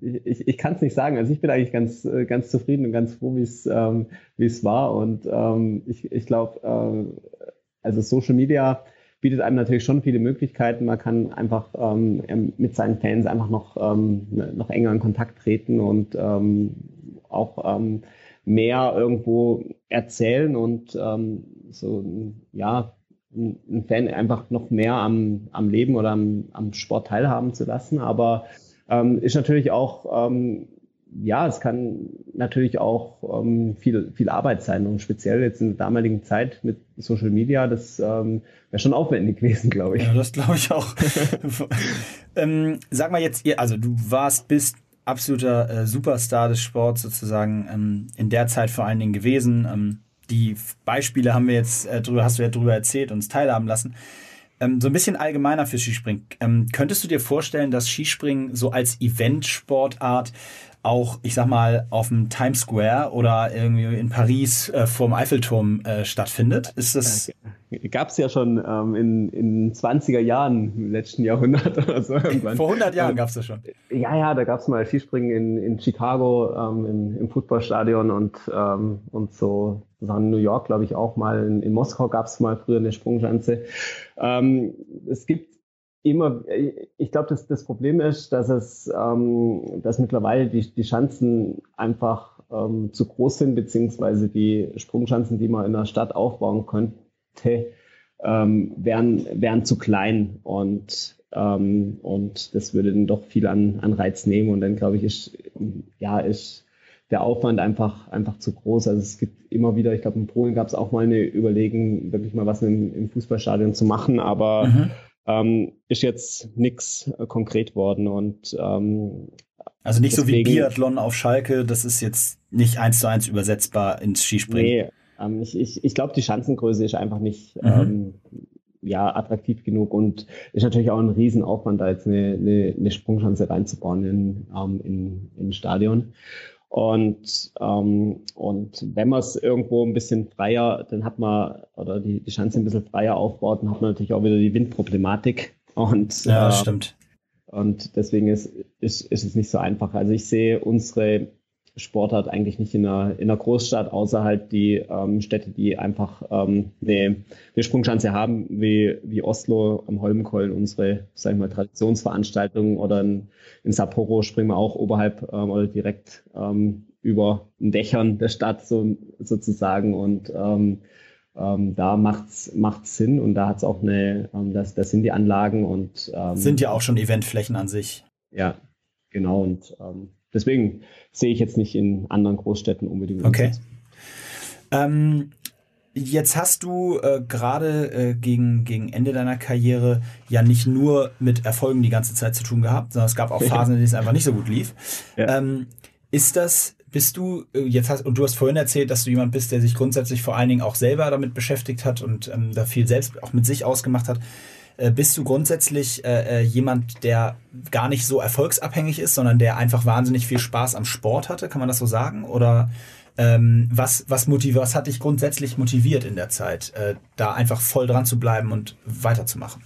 ich, ich kann es nicht sagen. Also ich bin eigentlich ganz, äh, ganz zufrieden und ganz froh, wie es ähm, es war. Und ähm, ich, ich glaube, äh, also Social Media bietet einem natürlich schon viele Möglichkeiten. Man kann einfach ähm, mit seinen Fans einfach noch, ähm, noch enger in Kontakt treten und ähm, auch ähm, mehr irgendwo erzählen und ähm, so, ja, einen Fan einfach noch mehr am, am Leben oder am, am Sport teilhaben zu lassen. Aber ähm, ist natürlich auch ähm, ja, es kann natürlich auch ähm, viel, viel Arbeit sein und speziell jetzt in der damaligen Zeit mit Social Media, das ähm, wäre schon aufwendig gewesen, glaube ich. Ja, das glaube ich auch. ähm, sag mal jetzt, also du warst, bist absoluter äh, Superstar des Sports sozusagen ähm, in der Zeit vor allen Dingen gewesen. Die Beispiele haben wir jetzt äh, drüber, hast du ja drüber erzählt, uns teilhaben lassen. Ähm, so ein bisschen allgemeiner für Skispringen. Ähm, könntest du dir vorstellen, dass Skispringen so als Eventsportart auch, ich sag mal, auf dem Times Square oder irgendwie in Paris äh, vorm Eiffelturm äh, stattfindet? Ist das. Gab es ja schon ähm, in, in 20er Jahren im letzten Jahrhundert oder so. Irgendwann. Vor 100 Jahren ähm, gab es das schon. Ja, ja, da gab es mal Skispringen in, in Chicago ähm, im, im Footballstadion und, ähm, und so in New York, glaube ich, auch mal. In, in Moskau gab es mal früher eine Sprungschanze. Ähm, es gibt immer, ich glaube, das, das Problem ist, dass es, ähm, dass mittlerweile die, die Schanzen einfach ähm, zu groß sind, beziehungsweise die Sprungschanzen, die man in der Stadt aufbauen könnte, ähm, wären, wären zu klein und, ähm, und das würde dann doch viel an, an Reiz nehmen und dann glaube ich, ist, ja, ist der Aufwand einfach, einfach zu groß. Also es gibt immer wieder, ich glaube, in Polen gab es auch mal eine Überlegung, wirklich mal was im, im Fußballstadion zu machen, aber mhm ähm, ist jetzt nichts äh, konkret worden und ähm, also nicht deswegen, so wie Biathlon auf Schalke, das ist jetzt nicht eins zu eins übersetzbar ins Skispringen. Nee, ähm, ich, ich, ich glaube, die Schanzengröße ist einfach nicht mhm. ähm, ja, attraktiv genug und ist natürlich auch ein Riesenaufwand, da jetzt eine, eine, eine Sprungschanze reinzubauen in, ähm, in, in ein Stadion. Und, ähm, und wenn man es irgendwo ein bisschen freier, dann hat man, oder die, die Chance ein bisschen freier aufbaut, dann hat man natürlich auch wieder die Windproblematik. Und, ja, äh, stimmt. Und deswegen ist, ist, ist es nicht so einfach. Also ich sehe unsere Sportart eigentlich nicht in einer, in einer Großstadt, außer halt die ähm, Städte, die einfach ähm, eine, eine Sprungschanze haben, wie, wie Oslo am Holmenkollen, unsere, sag ich mal, Traditionsveranstaltungen oder in, in Sapporo springen wir auch oberhalb ähm, oder direkt ähm, über den Dächern der Stadt so, sozusagen und ähm, ähm, da macht's macht's Sinn und da hat's auch eine, ähm, das, das sind die Anlagen und ähm, sind ja auch schon Eventflächen an sich. Ja, genau und ähm, deswegen sehe ich jetzt nicht in anderen Großstädten unbedingt. Okay. Ähm, jetzt hast du äh, gerade äh, gegen, gegen Ende deiner Karriere ja nicht nur mit Erfolgen die ganze Zeit zu tun gehabt, sondern es gab auch Phasen, in denen es einfach nicht so gut lief. Ja. Ähm, ist das, bist du, äh, jetzt hast, und du hast vorhin erzählt, dass du jemand bist, der sich grundsätzlich vor allen Dingen auch selber damit beschäftigt hat und ähm, da viel selbst auch mit sich ausgemacht hat. Äh, bist du grundsätzlich äh, äh, jemand, der gar nicht so erfolgsabhängig ist, sondern der einfach wahnsinnig viel Spaß am Sport hatte? Kann man das so sagen? Oder ähm, was, was, motiv was hat dich grundsätzlich motiviert in der Zeit, äh, da einfach voll dran zu bleiben und weiterzumachen?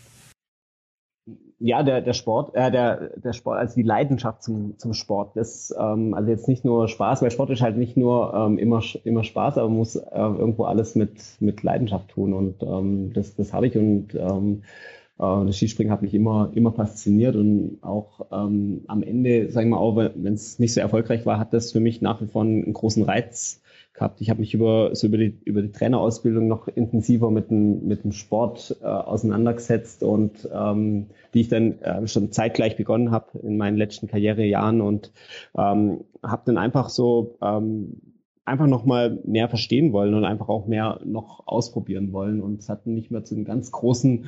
ja, der, der Sport, äh, der, der Sport, also die Leidenschaft zum, zum Sport, das, ähm, also jetzt nicht nur Spaß, weil Sport ist halt nicht nur ähm, immer, immer Spaß, aber man muss äh, irgendwo alles mit, mit Leidenschaft tun und ähm, das, das habe ich und ähm, äh, das Skispringen hat mich immer, immer fasziniert und auch ähm, am Ende, sagen wir auch wenn es nicht so erfolgreich war, hat das für mich nach wie vor einen großen Reiz gehabt. Ich habe mich über, so über, die, über die Trainerausbildung noch intensiver mit dem, mit dem Sport äh, auseinandergesetzt und ähm, die ich dann äh, schon zeitgleich begonnen habe in meinen letzten Karrierejahren und ähm, habe dann einfach so ähm, einfach noch mal mehr verstehen wollen und einfach auch mehr noch ausprobieren wollen und es hat nicht mehr zu einem ganz großen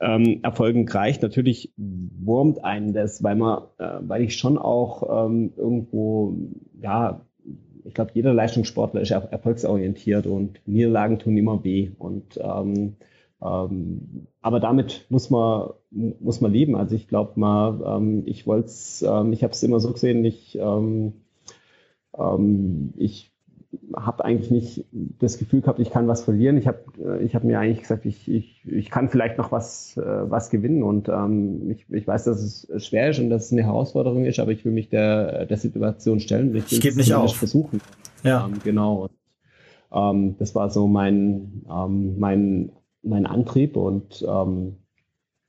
ähm, Erfolgen. Natürlich wurmt einen das, weil man, äh, weil ich schon auch ähm, irgendwo, ja, ich glaube, jeder Leistungssportler ist erfolgsorientiert und Niederlagen tun immer weh. Und ähm, ähm, aber damit muss man muss man leben. Also ich glaube mal, ähm, ich wollte ähm, ich habe es immer so gesehen, ich ähm, ähm, ich habe eigentlich nicht das Gefühl gehabt, ich kann was verlieren. Ich habe äh, ich hab mir eigentlich gesagt, ich, ich, ich kann vielleicht noch was, äh, was gewinnen. Und ähm, ich, ich weiß, dass es schwer ist und dass es eine Herausforderung ist, aber ich will mich der, der Situation stellen. Ich, ich gebe nicht auf. versuchen. Ja. Ähm, genau. Ähm, das war so mein, ähm, mein mein Antrieb und ähm,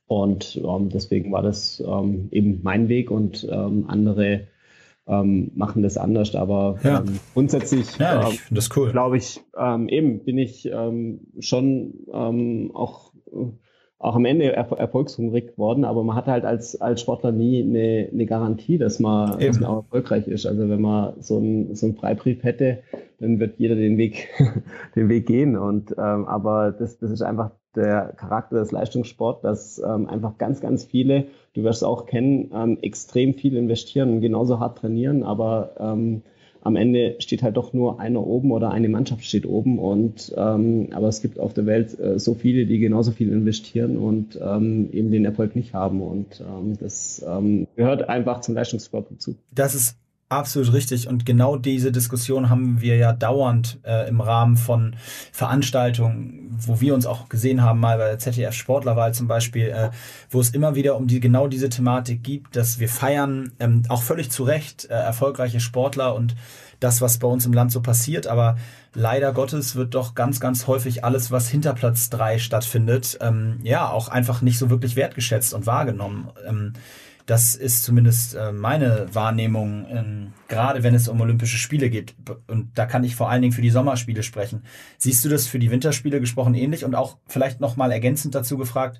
und ähm, deswegen war das eben mein Weg und andere ähm, machen das anders. Aber ja. ähm, grundsätzlich ja, ich ähm, das cool. glaube ich, ähm, eben bin ich ähm, schon ähm, auch, auch am Ende er erfolgshungrig geworden, aber man hat halt als, als Sportler nie eine, eine Garantie, dass man, dass man auch erfolgreich ist. Also wenn man so einen so einen Freibrief hätte, dann wird jeder den Weg, den Weg gehen. Und ähm, aber das, das ist einfach der Charakter des Leistungssports, dass ähm, einfach ganz, ganz viele, du wirst es auch kennen, ähm, extrem viel investieren und genauso hart trainieren, aber ähm, am Ende steht halt doch nur einer oben oder eine Mannschaft steht oben und ähm, aber es gibt auf der Welt äh, so viele, die genauso viel investieren und ähm, eben den Erfolg nicht haben und ähm, das ähm, gehört einfach zum Leistungssport dazu. Das ist Absolut richtig. Und genau diese Diskussion haben wir ja dauernd äh, im Rahmen von Veranstaltungen, wo wir uns auch gesehen haben, mal bei der ZDF Sportlerwahl zum Beispiel, äh, wo es immer wieder um die genau diese Thematik gibt, dass wir feiern, ähm, auch völlig zu Recht, äh, erfolgreiche Sportler und das, was bei uns im Land so passiert. Aber leider Gottes wird doch ganz, ganz häufig alles, was hinter Platz drei stattfindet, ähm, ja, auch einfach nicht so wirklich wertgeschätzt und wahrgenommen. Ähm, das ist zumindest äh, meine Wahrnehmung, gerade wenn es um Olympische Spiele geht. Und da kann ich vor allen Dingen für die Sommerspiele sprechen. Siehst du das für die Winterspiele gesprochen ähnlich? Und auch vielleicht nochmal ergänzend dazu gefragt,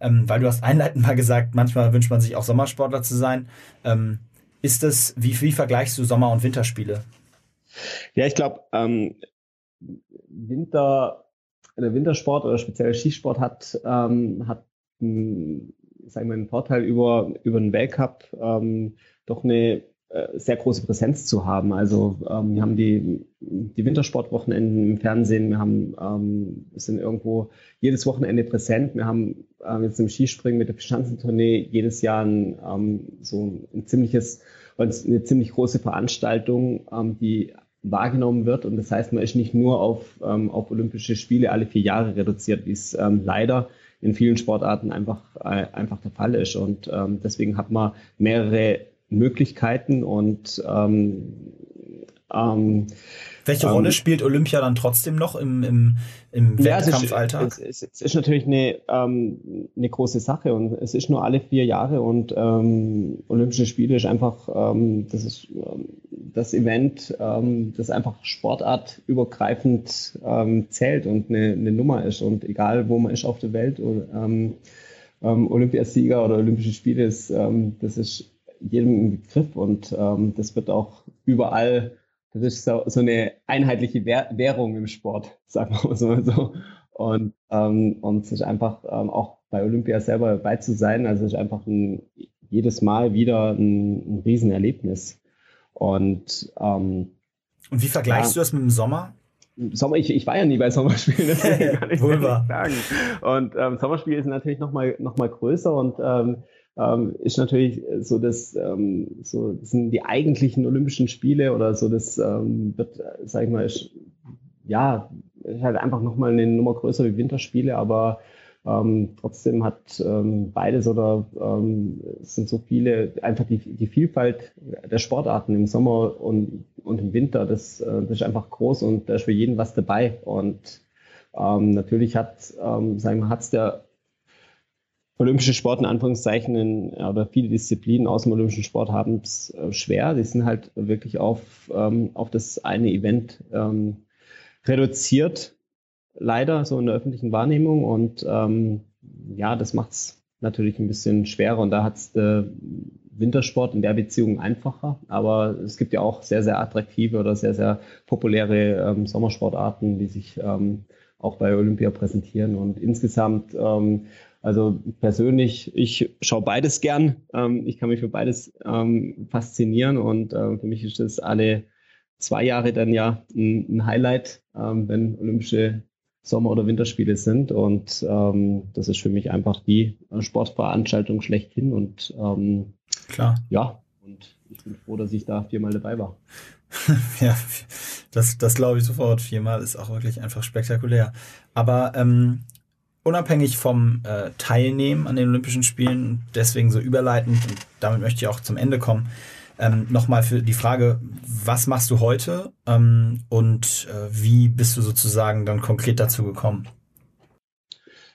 ähm, weil du hast einleitend mal gesagt, manchmal wünscht man sich auch Sommersportler zu sein. Ähm, ist das, wie, wie vergleichst du Sommer- und Winterspiele? Ja, ich glaube, ähm, Winter, der Wintersport oder speziell Skisport hat, ähm, hat sagen wir, einen Vorteil über, über den Weltcup, ähm, doch eine äh, sehr große Präsenz zu haben. Also ähm, wir haben die, die Wintersportwochenenden im Fernsehen, wir haben, ähm, sind irgendwo jedes Wochenende präsent. Wir haben ähm, jetzt im Skispringen mit der Schanzentournee jedes Jahr ein, ähm, so ein ziemliches, eine ziemlich große Veranstaltung, ähm, die wahrgenommen wird. Und das heißt, man ist nicht nur auf, ähm, auf Olympische Spiele alle vier Jahre reduziert, wie es ähm, leider in vielen Sportarten einfach, äh, einfach der Fall ist. Und ähm, deswegen hat man mehrere Möglichkeiten und ähm, ähm, welche ähm, Rolle spielt Olympia dann trotzdem noch im, im, im ja, Wettkampfalltag? Es ist, es, es ist natürlich eine, ähm, eine große Sache und es ist nur alle vier Jahre und ähm, Olympische Spiele ist einfach, ähm, das ist ähm, das Event, ähm, das einfach sportartübergreifend ähm, zählt und eine, eine Nummer ist und egal wo man ist auf der Welt, ähm, ähm, Olympiasieger oder Olympische Spiele ist, ähm, das ist jedem ein Begriff und ähm, das wird auch überall das ist so, so eine einheitliche Währung im Sport, sagen wir mal so. Und, ähm, und es ist einfach ähm, auch bei Olympia selber dabei zu sein, also es ist einfach ein, jedes Mal wieder ein, ein Riesenerlebnis. Und, ähm, und wie vergleichst ja, du das mit dem Sommer? Sommer, ich, ich war ja nie bei Sommerspielen, das kann ich nicht sagen. Und ähm, Sommerspiel ist natürlich nochmal noch mal größer und ähm, ähm, ist natürlich so, dass ähm, so das sind die eigentlichen Olympischen Spiele oder so, das ähm, wird, sag ich mal, ist, ja, ist halt einfach nochmal eine Nummer größer wie Winterspiele, aber ähm, trotzdem hat ähm, beides oder ähm, es sind so viele, einfach die, die Vielfalt der Sportarten im Sommer und, und im Winter, das, äh, das ist einfach groß und da ist für jeden was dabei. Und ähm, natürlich hat, ähm, hat's der olympische Sport in Anführungszeichen in, oder viele Disziplinen aus dem olympischen Sport haben es äh, schwer. Die sind halt wirklich auf, ähm, auf das eine Event ähm, reduziert, leider so in der öffentlichen Wahrnehmung. Und ähm, ja, das macht es natürlich ein bisschen schwerer. Und da hat es der Wintersport in der Beziehung einfacher. Aber es gibt ja auch sehr, sehr attraktive oder sehr, sehr populäre ähm, Sommersportarten, die sich ähm, auch bei Olympia präsentieren. Und insgesamt ähm, also persönlich, ich schaue beides gern. Ähm, ich kann mich für beides ähm, faszinieren und äh, für mich ist das alle zwei Jahre dann ja ein, ein Highlight, ähm, wenn Olympische Sommer- oder Winterspiele sind. Und ähm, das ist für mich einfach die Sportveranstaltung schlechthin. Und ähm, klar. Ja, und ich bin froh, dass ich da viermal dabei war. ja, das, das glaube ich sofort. Viermal ist auch wirklich einfach spektakulär. Aber ähm, unabhängig vom äh, Teilnehmen an den Olympischen Spielen, deswegen so überleitend, und damit möchte ich auch zum Ende kommen, ähm, nochmal für die Frage, was machst du heute ähm, und äh, wie bist du sozusagen dann konkret dazu gekommen?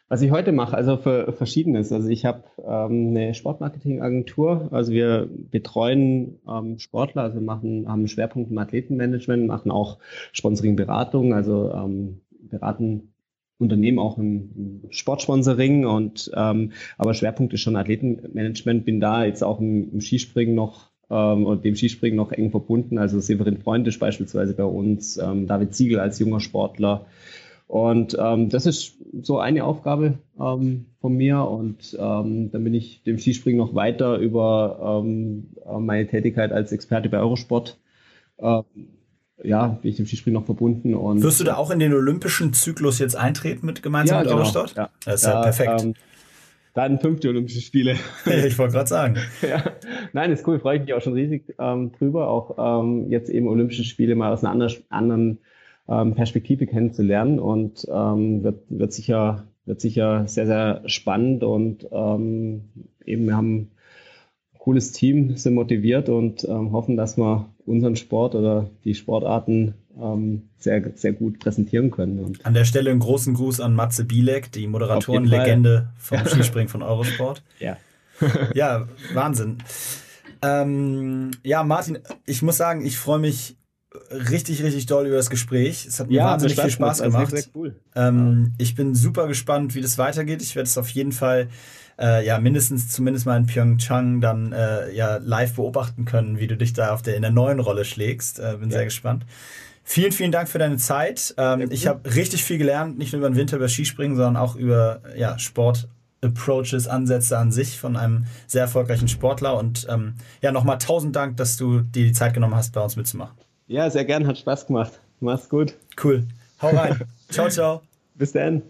Was ich heute mache, also für Verschiedenes. Also ich habe ähm, eine Sportmarketingagentur. Also wir betreuen ähm, Sportler, also machen, haben einen Schwerpunkt im Athletenmanagement, machen auch Sponsoring-Beratung, also ähm, beraten Unternehmen auch im, Sportsponsoring und ähm, aber Schwerpunkt ist schon Athletenmanagement. Bin da jetzt auch im, im Skispringen noch ähm, und dem Skispringen noch eng verbunden. Also Severin Freund ist beispielsweise bei uns, ähm, David Siegel als junger Sportler. Und ähm, das ist so eine Aufgabe ähm, von mir. Und ähm, dann bin ich dem Skispringen noch weiter über ähm, meine Tätigkeit als Experte bei Eurosport. Ähm, ja, bin ich dem Skispringen noch verbunden. Und, Wirst du da auch in den olympischen Zyklus jetzt eintreten mit gemeinsam ja, mit genau. Eurostart? Ja, das ist ja, ja perfekt. Ähm, dann fünfte Olympische Spiele. ich wollte gerade sagen. ja. Nein, ist cool, freue ich mich auch schon riesig ähm, drüber, auch ähm, jetzt eben Olympische Spiele mal aus einer anderen, anderen ähm, Perspektive kennenzulernen und ähm, wird, wird, sicher, wird sicher sehr, sehr spannend und ähm, eben wir haben ein cooles Team, sind motiviert und ähm, hoffen, dass wir unseren Sport oder die Sportarten ähm, sehr, sehr gut präsentieren können. Und an der Stelle einen großen Gruß an Matze Bielek, die Moderatorenlegende vom Skispringen von Eurosport. ja. ja, Wahnsinn. Ähm, ja, Martin, ich muss sagen, ich freue mich richtig, richtig doll über das Gespräch. Es hat mir ja, wahnsinnig viel Spaß gemacht. Sehr, sehr cool. ähm, ja. Ich bin super gespannt, wie das weitergeht. Ich werde es auf jeden Fall äh, ja mindestens zumindest mal in Pyeongchang dann äh, ja live beobachten können, wie du dich da auf der in der neuen Rolle schlägst. Äh, bin ja. sehr gespannt. Vielen, vielen Dank für deine Zeit. Ähm, ich habe richtig viel gelernt, nicht nur über den Winter, über Skispringen, sondern auch über ja, Sport. Approaches, Ansätze an sich von einem sehr erfolgreichen Sportler. Und ähm, ja, nochmal tausend Dank, dass du dir die Zeit genommen hast, bei uns mitzumachen. Ja, sehr gern, hat Spaß gemacht. Mach's gut. Cool. Hau rein. ciao, ciao. Bis dann.